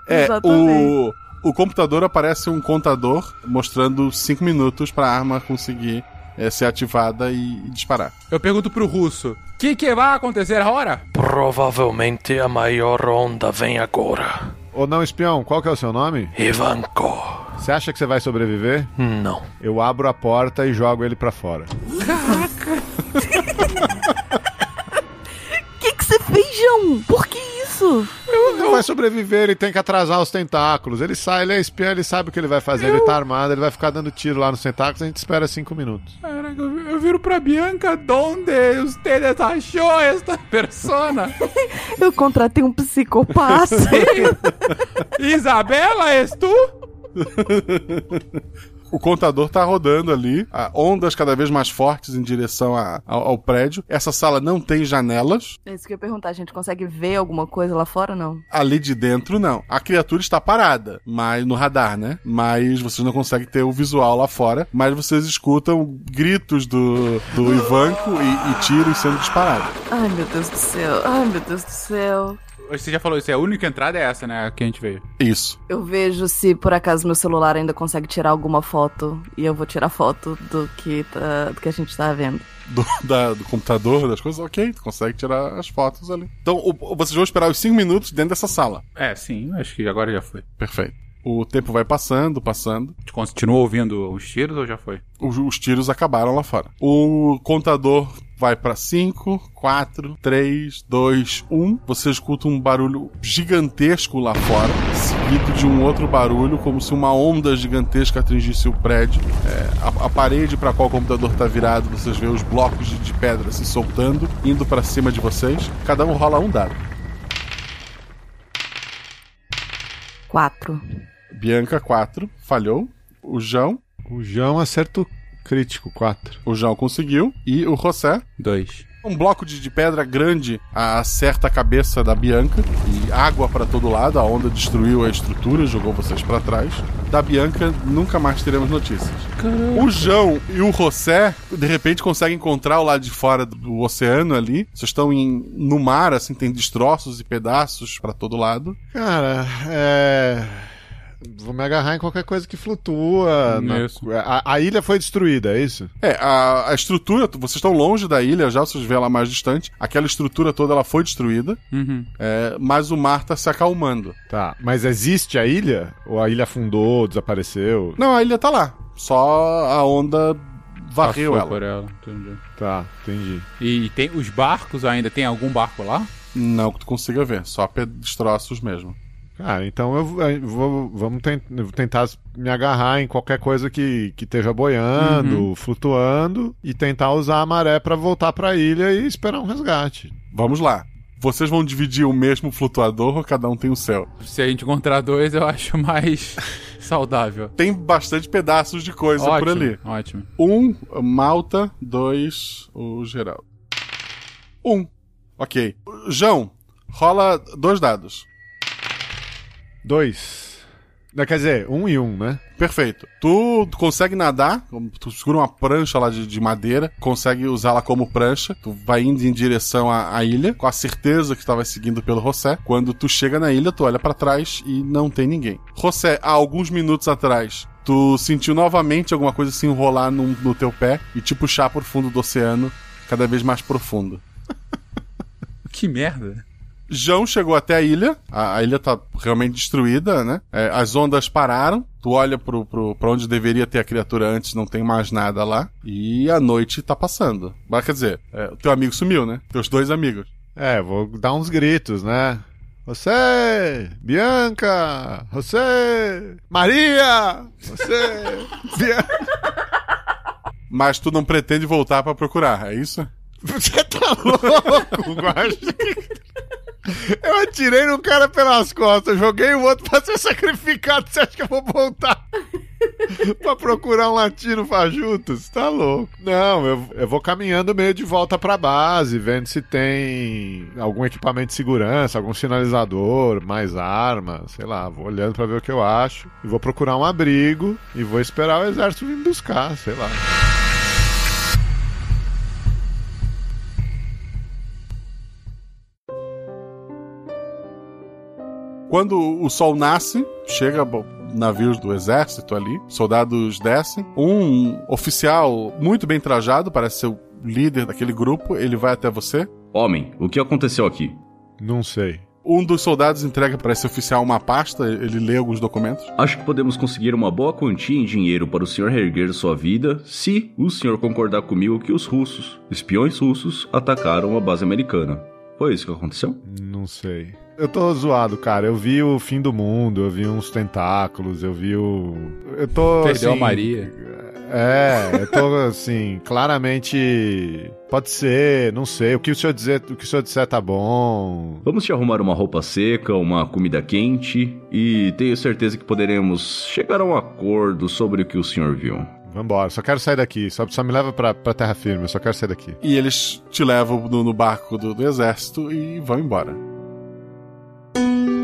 É, Exatamente. o computador aparece um contador mostrando 5 minutos pra arma conseguir é, ser ativada e, e disparar. Eu pergunto pro russo: O que, que vai acontecer agora? Provavelmente a maior onda vem agora. Ô não, espião, qual que é o seu nome? Ivanko. Você acha que você vai sobreviver? Não. Eu abro a porta e jogo ele pra fora. O (laughs) que que você fez, João? Por que isso? Ele não vai sobreviver, ele tem que atrasar os tentáculos. Ele sai, ele é espião, ele sabe o que ele vai fazer, ele tá armado, ele vai ficar dando tiro lá nos tentáculos, a gente espera cinco minutos. Caraca, eu vi- eu viro pra Bianca, donde ustedes achou esta persona? (laughs) Eu contratei um psicopata. (laughs) Isabela, és tu? (laughs) O contador tá rodando ali, a- ondas cada vez mais fortes em direção a- ao, ao prédio. Essa sala não tem janelas. É isso que eu ia perguntar, a gente consegue ver alguma coisa lá fora ou não? Ali de dentro, não. A criatura está parada, mas no radar, né? Mas vocês não conseguem ter o visual lá fora. Mas vocês escutam gritos do, do Ivanko e, e tiros sendo disparados. Ai, meu Deus do céu. Ai, meu Deus do céu. Você já falou isso, é a única entrada é essa, né? Que a gente veio. Isso. Eu vejo se por acaso meu celular ainda consegue tirar alguma foto. E eu vou tirar foto do que, tá, do que a gente tá vendo. Do, da- do computador, das coisas, ok, tu consegue tirar as fotos ali. Então, o- vocês vão esperar os 5 minutos dentro dessa sala. É, sim, acho que agora já foi. Perfeito. O tempo vai passando, passando. A gente continua ouvindo os tiros ou já foi? Os, os tiros acabaram lá fora. O contador vai pra 5, 4, 3, 2, 1. Você escuta um barulho gigantesco lá fora, seguido de um outro barulho, como se uma onda gigantesca atingisse o prédio. É, a, a, parede para qual o computador tá virado, vocês vê os blocos de, de pedra se soltando, indo para cima de vocês. Cada um rola um dado. 4. Bianca, 4. Falhou. O João. O João acerta o crítico, 4. O João conseguiu. E o José. 2. Um bloco de, de, pedra grande acerta a cabeça da Bianca e água para todo lado. A onda destruiu a estrutura, jogou vocês para trás. Da Bianca nunca mais teremos notícias. Caramba. O João e o José de repente conseguem encontrar o lado de fora do oceano ali. Vocês estão em, no mar, assim, tem destroços e pedaços para todo lado. Cara, é Vou me agarrar em qualquer coisa que flutua. Na... A, a, ilha foi destruída, é isso? É, a, a, estrutura, vocês estão longe da ilha já, vocês vê ela mais distante. Aquela estrutura toda ela foi destruída, uhum. é, mas o mar tá se acalmando. Tá, mas existe a ilha? Ou a ilha afundou, desapareceu? Não, a ilha tá lá. Só a onda varreu ela. Por ela. Entendi. Tá, entendi. E, e tem os barcos ainda? Tem algum barco lá? Não que tu consiga ver, só destroços mesmo. Cara, então eu vou, vamos tent, tentar me agarrar em qualquer coisa que, que esteja boiando, uhum. flutuando e tentar usar a maré para voltar para a ilha e esperar um resgate. Vamos lá. Vocês vão dividir o mesmo flutuador ou cada um tem o seu? Se a gente encontrar dois, eu acho mais (laughs) saudável. Tem bastante pedaços de coisa ótimo, por ali. Ótimo. Um, Malta. Dois, o Geraldo. Um. Ok. João, rola dois dados. Dois. Quer dizer, um e um, né? Perfeito. Tu consegue nadar, tu segura uma prancha lá de, de madeira, consegue usá-la como prancha, tu vai indo em direção à, à ilha, com a certeza que estava seguindo pelo José. Quando tu chega na ilha, tu olha para trás e não tem ninguém. José, há alguns minutos atrás, tu sentiu novamente alguma coisa se enrolar no, no teu pé e te puxar pro fundo do oceano, cada vez mais profundo. (laughs) que merda. João chegou até a ilha, a, a ilha tá realmente destruída, né? É, as ondas pararam, tu olha pro, pro, pra onde deveria ter a criatura antes, não tem mais nada lá, e a noite tá passando. Mas quer dizer, é, o teu amigo sumiu, né? Teus dois amigos. É, vou dar uns gritos, né? Você, Bianca, você, Maria, você, (laughs) Bianca. Mas tu não pretende voltar para procurar, é isso? Você tá louco, Guaxa? Eu atirei no cara pelas costas, joguei o outro pra ser sacrificado. Você acha que eu vou voltar? (laughs) pra procurar um latino fajuto? Você tá louco? Não, eu, eu vou caminhando meio de volta pra base, vendo se tem algum equipamento de segurança, algum sinalizador, mais arma, sei lá. Vou olhando pra ver o que eu acho. E vou procurar um abrigo e vou esperar o exército vir buscar, sei lá. Quando o sol nasce, chega navios do exército ali, soldados descem. Um oficial muito bem trajado, parece ser o líder daquele grupo, ele vai até você. Homem, o que aconteceu aqui? Não sei. Um dos soldados entrega para esse oficial uma pasta, ele lê alguns documentos. Acho que podemos conseguir uma boa quantia em dinheiro para o senhor reerguer sua vida se o senhor concordar comigo que os russos, espiões russos, atacaram a base americana. Foi isso que aconteceu? Não sei. Eu tô zoado, cara. Eu vi o fim do mundo, eu vi uns tentáculos, eu vi o. Eu tô. Perdeu assim, a Maria. É, eu tô assim, claramente. Pode ser, não sei. O que o senhor dizer, o que o senhor disser tá bom. Vamos te arrumar uma roupa seca, uma comida quente e tenho certeza que poderemos chegar a um acordo sobre o que o senhor viu. Vambora, só quero sair daqui. Só, só me leva pra, pra terra firme, eu só quero sair daqui. E eles te levam no, no barco do, do exército e vão embora. I'm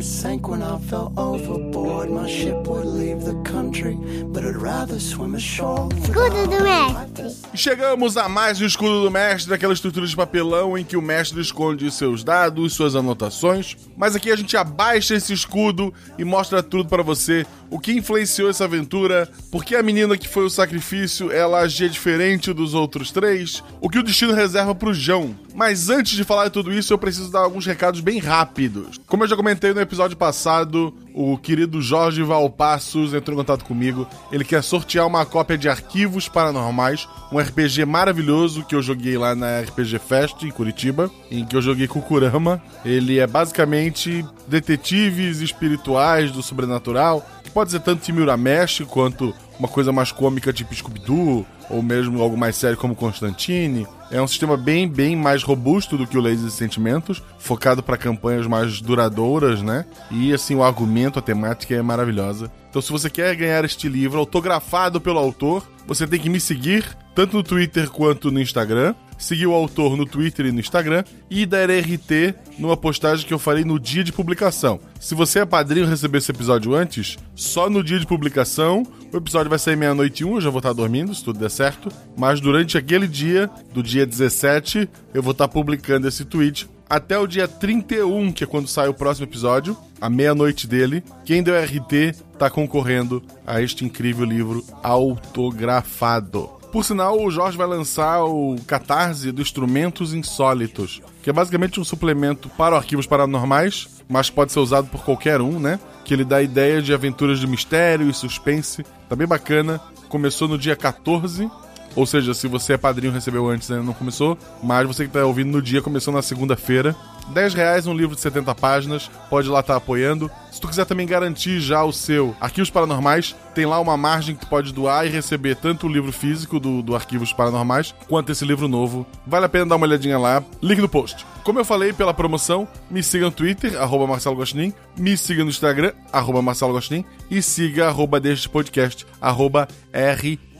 that sank when I fell overboard. My ship would leave the country, but I'd rather swim ashore. Escudo do mestre. E chegamos a mais um escudo do mestre, aquela estrutura de papelão em que o mestre esconde seus dados, suas anotações. Mas aqui a gente abaixa esse escudo e mostra tudo para você, o que influenciou essa aventura, por que a menina que foi o sacrifício ela agia diferente dos outros três, o que o destino reserva pro João. Mas antes de falar de tudo isso, eu preciso dar alguns recados bem rápidos. Como eu já comentei no episódio passado, o querido Jorge Valpassos entrou em contato comigo. Ele quer sortear uma cópia de Arquivos Paranormais, um RPG maravilhoso que eu joguei lá na RPG Fest em Curitiba, em que eu joguei com o Kurama. Ele é basicamente detetives espirituais do sobrenatural, que pode ser tanto time Uramesh quanto uma coisa mais cômica tipo Scooby-Doo, ou mesmo algo mais sério como Constantine. É um sistema bem, bem mais robusto do que o Lazy Sentimentos, focado para campanhas mais duradouras, né? E assim, o argumento, a temática é maravilhosa. Então, se você quer ganhar este livro autografado pelo autor, você tem que me seguir, tanto no Twitter quanto no Instagram. Seguir o autor no Twitter e no Instagram e dar RT numa postagem que eu farei no dia de publicação. Se você é padrinho receber esse episódio antes, só no dia de publicação, o episódio vai sair meia-noite e um, eu já vou estar dormindo, se tudo der certo. Mas durante aquele dia, do dia 17, eu vou estar publicando esse tweet até o dia 31, que é quando sai o próximo episódio, a meia-noite dele. Quem deu RT tá concorrendo a este incrível livro autografado. Por sinal, o Jorge vai lançar o Catarse do Instrumentos Insólitos, que é basicamente um suplemento para arquivos paranormais, mas pode ser usado por qualquer um, né? Que ele dá ideia de aventuras de mistério e suspense. Tá bem bacana. Começou no dia 14, ou seja, se você é padrinho recebeu antes, ainda não começou, mas você que está ouvindo no dia começou na segunda-feira. 10 reais um livro de 70 páginas, pode lá estar tá apoiando. Se tu quiser também garantir já o seu Arquivos Paranormais, tem lá uma margem que tu pode doar e receber tanto o livro físico do, do Arquivos Paranormais, quanto esse livro novo. Vale a pena dar uma olhadinha lá, link no post. Como eu falei pela promoção, me siga no Twitter, arroba Marcelo Gostin, me siga no Instagram, arroba Marcelo Gostin, e siga arroba deste podcast, arroba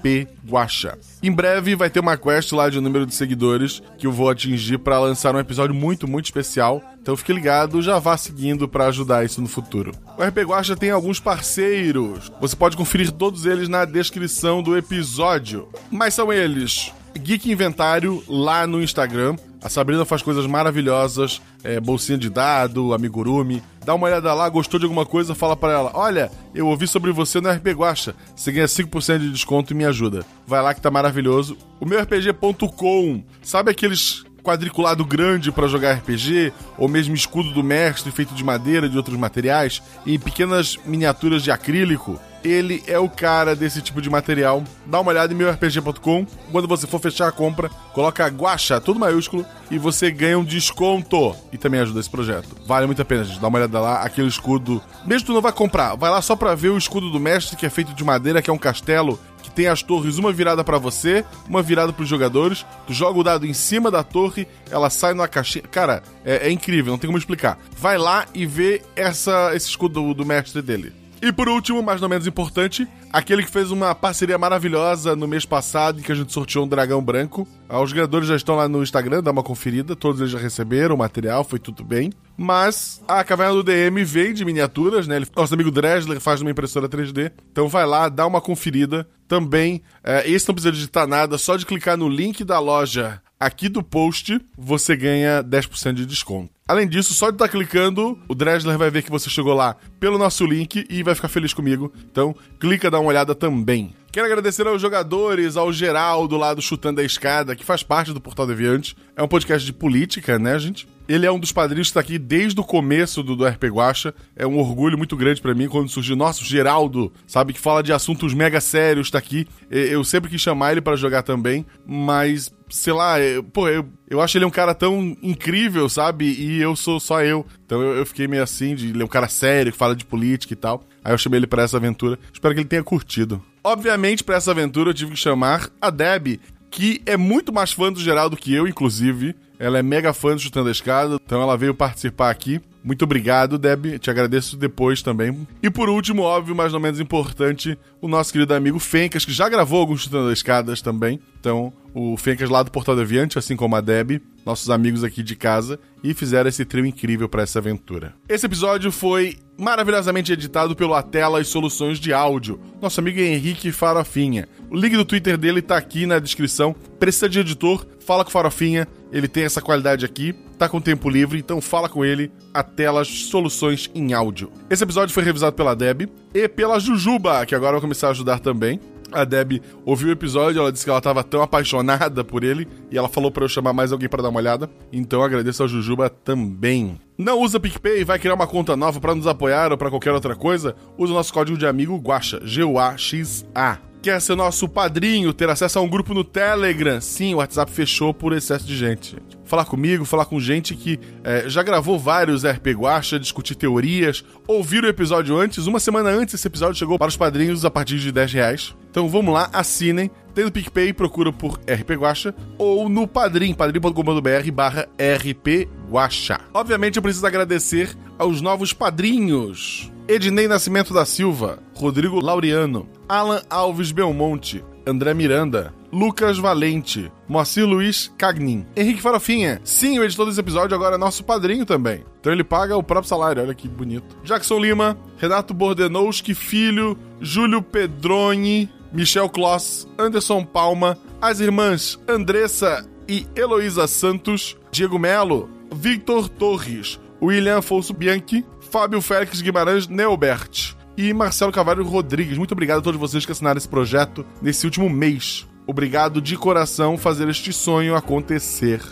RP Guacha. Em breve vai ter uma quest lá de número de seguidores que eu vou atingir para lançar um episódio muito, muito especial. Então fique ligado, já vá seguindo para ajudar isso no futuro. O RP Guacha tem alguns parceiros. Você pode conferir todos eles na descrição do episódio. Mas são eles: Geek Inventário lá no Instagram. A Sabrina faz coisas maravilhosas, é, bolsinha de dado, amigurumi. Dá uma olhada lá, gostou de alguma coisa, fala para ela: Olha, eu ouvi sobre você no RP Guacha. Você ganha 5% de desconto e me ajuda. Vai lá que tá maravilhoso. O meu RPG.com, sabe aqueles quadriculado grande para jogar RPG, ou mesmo escudo do mestre feito de madeira e de outros materiais, e pequenas miniaturas de acrílico, ele é o cara desse tipo de material. Dá uma olhada em meurpg.com. Quando você for fechar a compra, coloca guacha, tudo maiúsculo, e você ganha um desconto. E também ajuda esse projeto. Vale muito a pena, gente. Dá uma olhada lá, aquele escudo. Mesmo tu não vai comprar, vai lá só pra ver o escudo do mestre, que é feito de madeira, que é um castelo que tem as torres, uma virada para você, uma virada para os jogadores. Tu joga o dado em cima da torre, ela sai numa caixinha. Cara, é, é incrível, não tem como explicar. Vai lá e vê essa, esse escudo do, do mestre dele. E por último, mas não menos importante, aquele que fez uma parceria maravilhosa no mês passado em que a gente sorteou um dragão branco. Os ganhadores já estão lá no Instagram, dá uma conferida, todos eles já receberam o material, foi tudo bem. Mas a caverna do DM vende miniaturas, né? Nosso amigo Dresler faz uma impressora 3D. Então vai lá, dá uma conferida. Também, é, esse não precisa digitar nada, só de clicar no link da loja aqui do post, você ganha 10% de desconto. Além disso, só de estar tá clicando, o Dresler vai ver que você chegou lá pelo nosso link e vai ficar feliz comigo. Então, clica, dá uma olhada também. Quero agradecer aos jogadores, ao Geraldo lá do Chutando a Escada, que faz parte do Portal Deviante. É um podcast de política, né, gente? Ele é um dos padrinhos que está aqui desde o começo do, do RP Guacha. É um orgulho muito grande para mim quando surgiu. Nossa, o Geraldo, sabe, que fala de assuntos mega sérios, está aqui. Eu sempre quis chamar ele para jogar também, mas sei lá, eu, pô, eu, eu acho ele um cara tão incrível, sabe? E eu sou só eu. Então eu, eu fiquei meio assim, de ele é um cara sério, que fala de política e tal. Aí eu chamei ele para essa aventura. Espero que ele tenha curtido. Obviamente, para essa aventura eu tive que chamar a Deb, que é muito mais fã do Geraldo que eu, inclusive. Ela é mega fã do Chutando a Escada, então ela veio participar aqui. Muito obrigado, Deb. Te agradeço depois também. E por último, óbvio, mas não menos importante, o nosso querido amigo Fencas, que já gravou alguns Chutando das Escadas também. Então, o Fencas lá do Portal Deviante, assim como a Deb, nossos amigos aqui de casa, e fizeram esse trio incrível para essa aventura. Esse episódio foi maravilhosamente editado pelo Atela e Soluções de Áudio, nosso amigo Henrique Farofinha. O link do Twitter dele tá aqui na descrição. Precisa de editor? Fala com Farofinha, ele tem essa qualidade aqui, tá com tempo livre, então fala com ele. Atela Soluções em Áudio. Esse episódio foi revisado pela Deb e pela Jujuba, que agora vai começar a ajudar também. A Deb ouviu o episódio, ela disse que ela estava tão apaixonada por ele e ela falou para eu chamar mais alguém para dar uma olhada. Então agradeço a Jujuba também. Não usa PicPay, vai criar uma conta nova para nos apoiar ou para qualquer outra coisa? Usa o nosso código de amigo Guaxa, G-U-A-X-A. Quer ser nosso padrinho, ter acesso a um grupo no Telegram? Sim, o WhatsApp fechou por excesso de gente. Falar comigo, falar com gente que é, já gravou vários RP Guacha, discutir teorias, ouvir o episódio antes. Uma semana antes esse episódio chegou para os padrinhos a partir de 10 reais. Então vamos lá, assinem. Tem no PicPay, procura por RP Guacha ou no Padrim, padrim.com.br barra RP Guacha. Obviamente eu preciso agradecer aos novos padrinhos. Ednei Nascimento da Silva, Rodrigo Laureano, Alan Alves Belmonte, André Miranda, Lucas Valente, Moacir Luiz Cagnin, Henrique Farofinha. Sim, o editor desse episódio agora é nosso padrinho também. Então ele paga o próprio salário, olha que bonito. Jackson Lima, Renato Bordenowski Filho, Júlio Pedroni, Michel Kloss, Anderson Palma, as irmãs Andressa e Heloísa Santos, Diego Melo, Victor Torres, William Afonso Bianchi, Fábio Félix Guimarães Neubert e Marcelo Cavalho Rodrigues. Muito obrigado a todos vocês que assinaram esse projeto nesse último mês. Obrigado de coração fazer este sonho acontecer.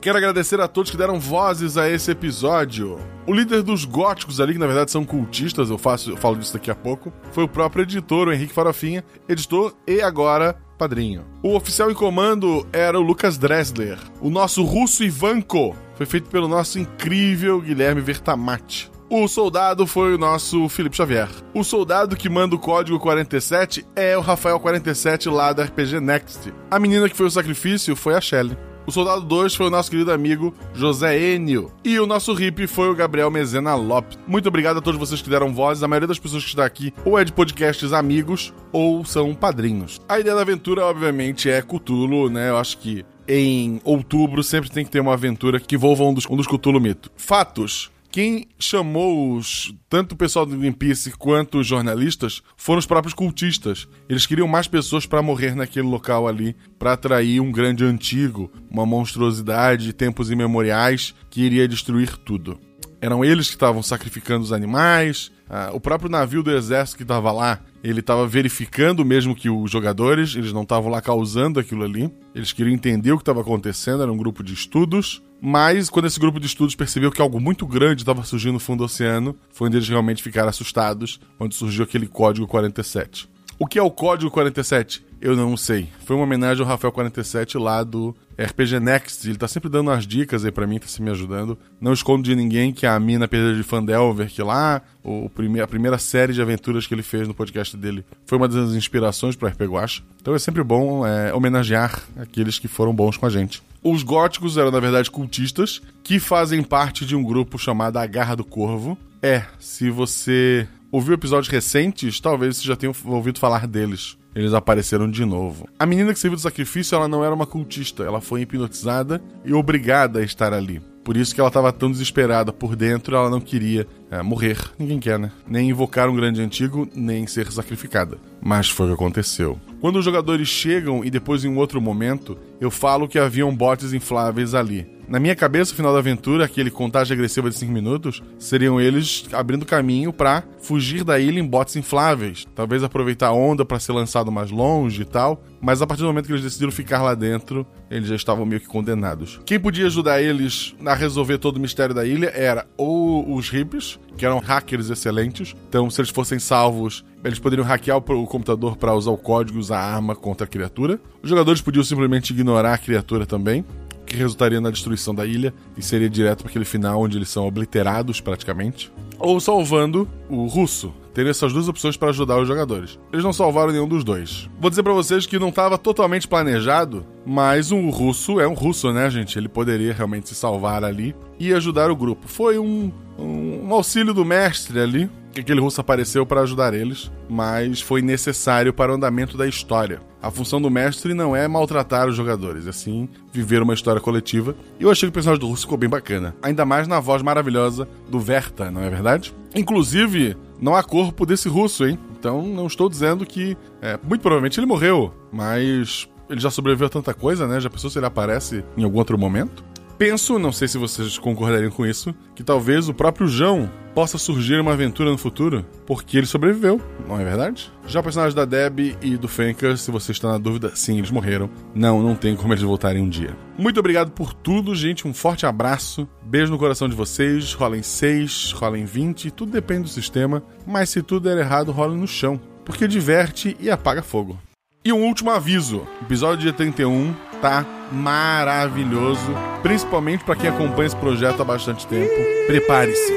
Quero agradecer a todos que deram vozes a esse episódio. O líder dos góticos ali, que na verdade são cultistas, eu, faço, eu falo disso daqui a pouco, foi o próprio editor, o Henrique Farofinha, editor e agora padrinho. O oficial em comando era o Lucas Dressler. O nosso russo Ivanko foi feito pelo nosso incrível Guilherme Vertamati. O soldado foi o nosso Felipe Xavier. O soldado que manda o código 47 é o Rafael 47 lá da RPG Next. A menina que foi o sacrifício foi a Shelley. O soldado 2 foi o nosso querido amigo José Enio. E o nosso hippie foi o Gabriel Mezena Lopes. Muito obrigado a todos vocês que deram vozes. A maioria das pessoas que está aqui ou é de podcasts amigos ou são padrinhos. A ideia da aventura, obviamente, é Cthulhu, né? Eu acho que em outubro sempre tem que ter uma aventura que envolva um dos, um dos Cthulhu mito. Fatos. Quem chamou os, tanto o pessoal do Greenpeace quanto os jornalistas foram os próprios cultistas. Eles queriam mais pessoas para morrer naquele local ali, para atrair um grande antigo, uma monstruosidade de tempos imemoriais que iria destruir tudo. Eram eles que estavam sacrificando os animais. Ah, o próprio navio do exército que estava lá, ele estava verificando mesmo que os jogadores, eles não estavam lá causando aquilo ali. Eles queriam entender o que estava acontecendo, era um grupo de estudos. Mas quando esse grupo de estudos percebeu que algo muito grande estava surgindo no fundo do oceano, foi onde eles realmente ficaram assustados, onde surgiu aquele código 47. O que é o código 47? Eu não sei. Foi uma homenagem ao Rafael 47 lá do RPG Next. Ele tá sempre dando umas dicas aí pra mim, tá se me ajudando. Não escondo de ninguém que a mina perda de Fandelver, que lá, o prime a primeira série de aventuras que ele fez no podcast dele, foi uma das inspirações pro RPG Guacha. Então é sempre bom é, homenagear aqueles que foram bons com a gente. Os góticos eram, na verdade, cultistas que fazem parte de um grupo chamado A Garra do Corvo. É, se você ouviu episódios recentes, talvez você já tenha ouvido falar deles. Eles apareceram de novo. A menina que serviu do sacrifício, ela não era uma cultista. Ela foi hipnotizada e obrigada a estar ali. Por isso que ela estava tão desesperada por dentro, ela não queria é, morrer. Ninguém quer, né? Nem invocar um grande antigo, nem ser sacrificada. Mas foi o que aconteceu. Quando os jogadores chegam e depois em um outro momento, eu falo que haviam botes infláveis ali. Na minha cabeça, o final da aventura, aquele contagem agressiva de 5 minutos, seriam eles abrindo caminho para fugir da ilha em botes infláveis. Talvez aproveitar a onda para ser lançado mais longe e tal. Mas a partir do momento que eles decidiram ficar lá dentro, eles já estavam meio que condenados. Quem podia ajudar eles a resolver todo o mistério da ilha era ou os hippies, que eram hackers excelentes. Então, se eles fossem salvos, eles poderiam hackear o computador para usar o código e usar a arma contra a criatura. Os jogadores podiam simplesmente ignorar a criatura também que resultaria na destruição da ilha e seria direto para aquele final onde eles são obliterados praticamente. Ou salvando o russo. Teria essas duas opções para ajudar os jogadores. Eles não salvaram nenhum dos dois. Vou dizer para vocês que não estava totalmente planejado, Mas um russo é um russo, né, gente? Ele poderia realmente se salvar ali e ajudar o grupo. Foi um, um, um auxílio do mestre ali, que aquele russo apareceu para ajudar eles, mas foi necessário para o andamento da história. A função do mestre não é maltratar os jogadores, é sim viver uma história coletiva. E eu achei que o personagem do russo ficou bem bacana. Ainda mais na voz maravilhosa do Verta, não é verdade? Inclusive, não há corpo desse russo, hein? Então não estou dizendo que. É, muito provavelmente ele morreu, mas ele já sobreviveu a tanta coisa, né? Já pensou se ele aparece em algum outro momento? Penso, não sei se vocês concordariam com isso, que talvez o próprio João possa surgir uma aventura no futuro, porque ele sobreviveu, não é verdade? Já o personagem da Deb e do Fenker, se você está na dúvida, sim, eles morreram. Não, não tem como eles voltarem um dia. Muito obrigado por tudo, gente. Um forte abraço. Beijo no coração de vocês. Rolem 6, rolem 20, tudo depende do sistema. Mas se tudo der errado, rola no chão. Porque diverte e apaga fogo. E um último aviso: episódio dia 31 tá maravilhoso, principalmente para quem acompanha esse projeto há bastante tempo. Prepare-se.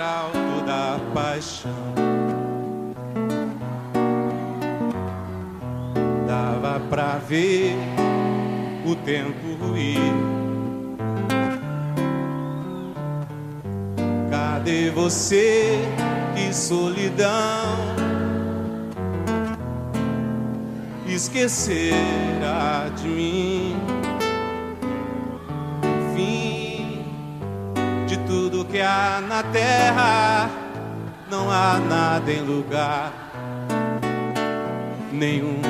Alto da paixão. Dava pra ver o tempo ir. Cadê você? Que solidão. Esquecerá de mim. Que há na terra, não há nada em lugar nenhum.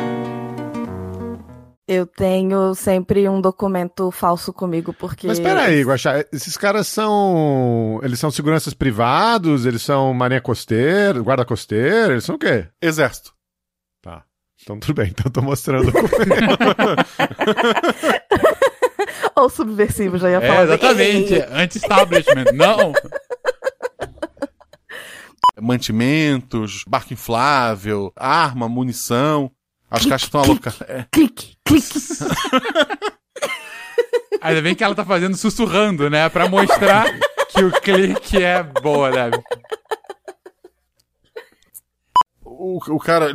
Eu tenho sempre um documento falso comigo, porque. Mas peraí, Guaxá, esses caras são. Eles são seguranças privados? Eles são marinha costeira, guarda costeira? Eles são o quê? Exército. Tá. Então tudo bem, então eu tô mostrando o documento. (laughs) (laughs) Ou subversivo, já ia É, falar. exatamente. (laughs) Anti-establishment. Não. Mantimentos, barco inflável, arma, munição. As caixas estão alocadas. É. Clique, clique. (laughs) Ainda bem que ela tá fazendo sussurrando, né? Pra mostrar que o clique é boa, né? O, o cara.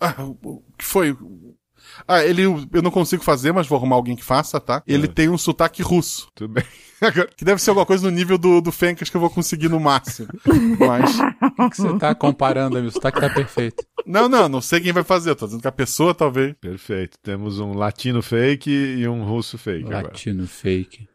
Ah, o que foi? Ah, ele. Eu não consigo fazer, mas vou arrumar alguém que faça, tá? Ele tem um sotaque russo. Tudo bem. (laughs) que deve ser alguma coisa no nível do, do Fencas que eu vou conseguir no máximo. Mas. O que você tá comparando, amigo? O sotaque tá perfeito. Não, não, não sei quem vai fazer. Eu tô dizendo que a pessoa talvez. Perfeito. Temos um latino fake e um russo fake. agora. Latino fake.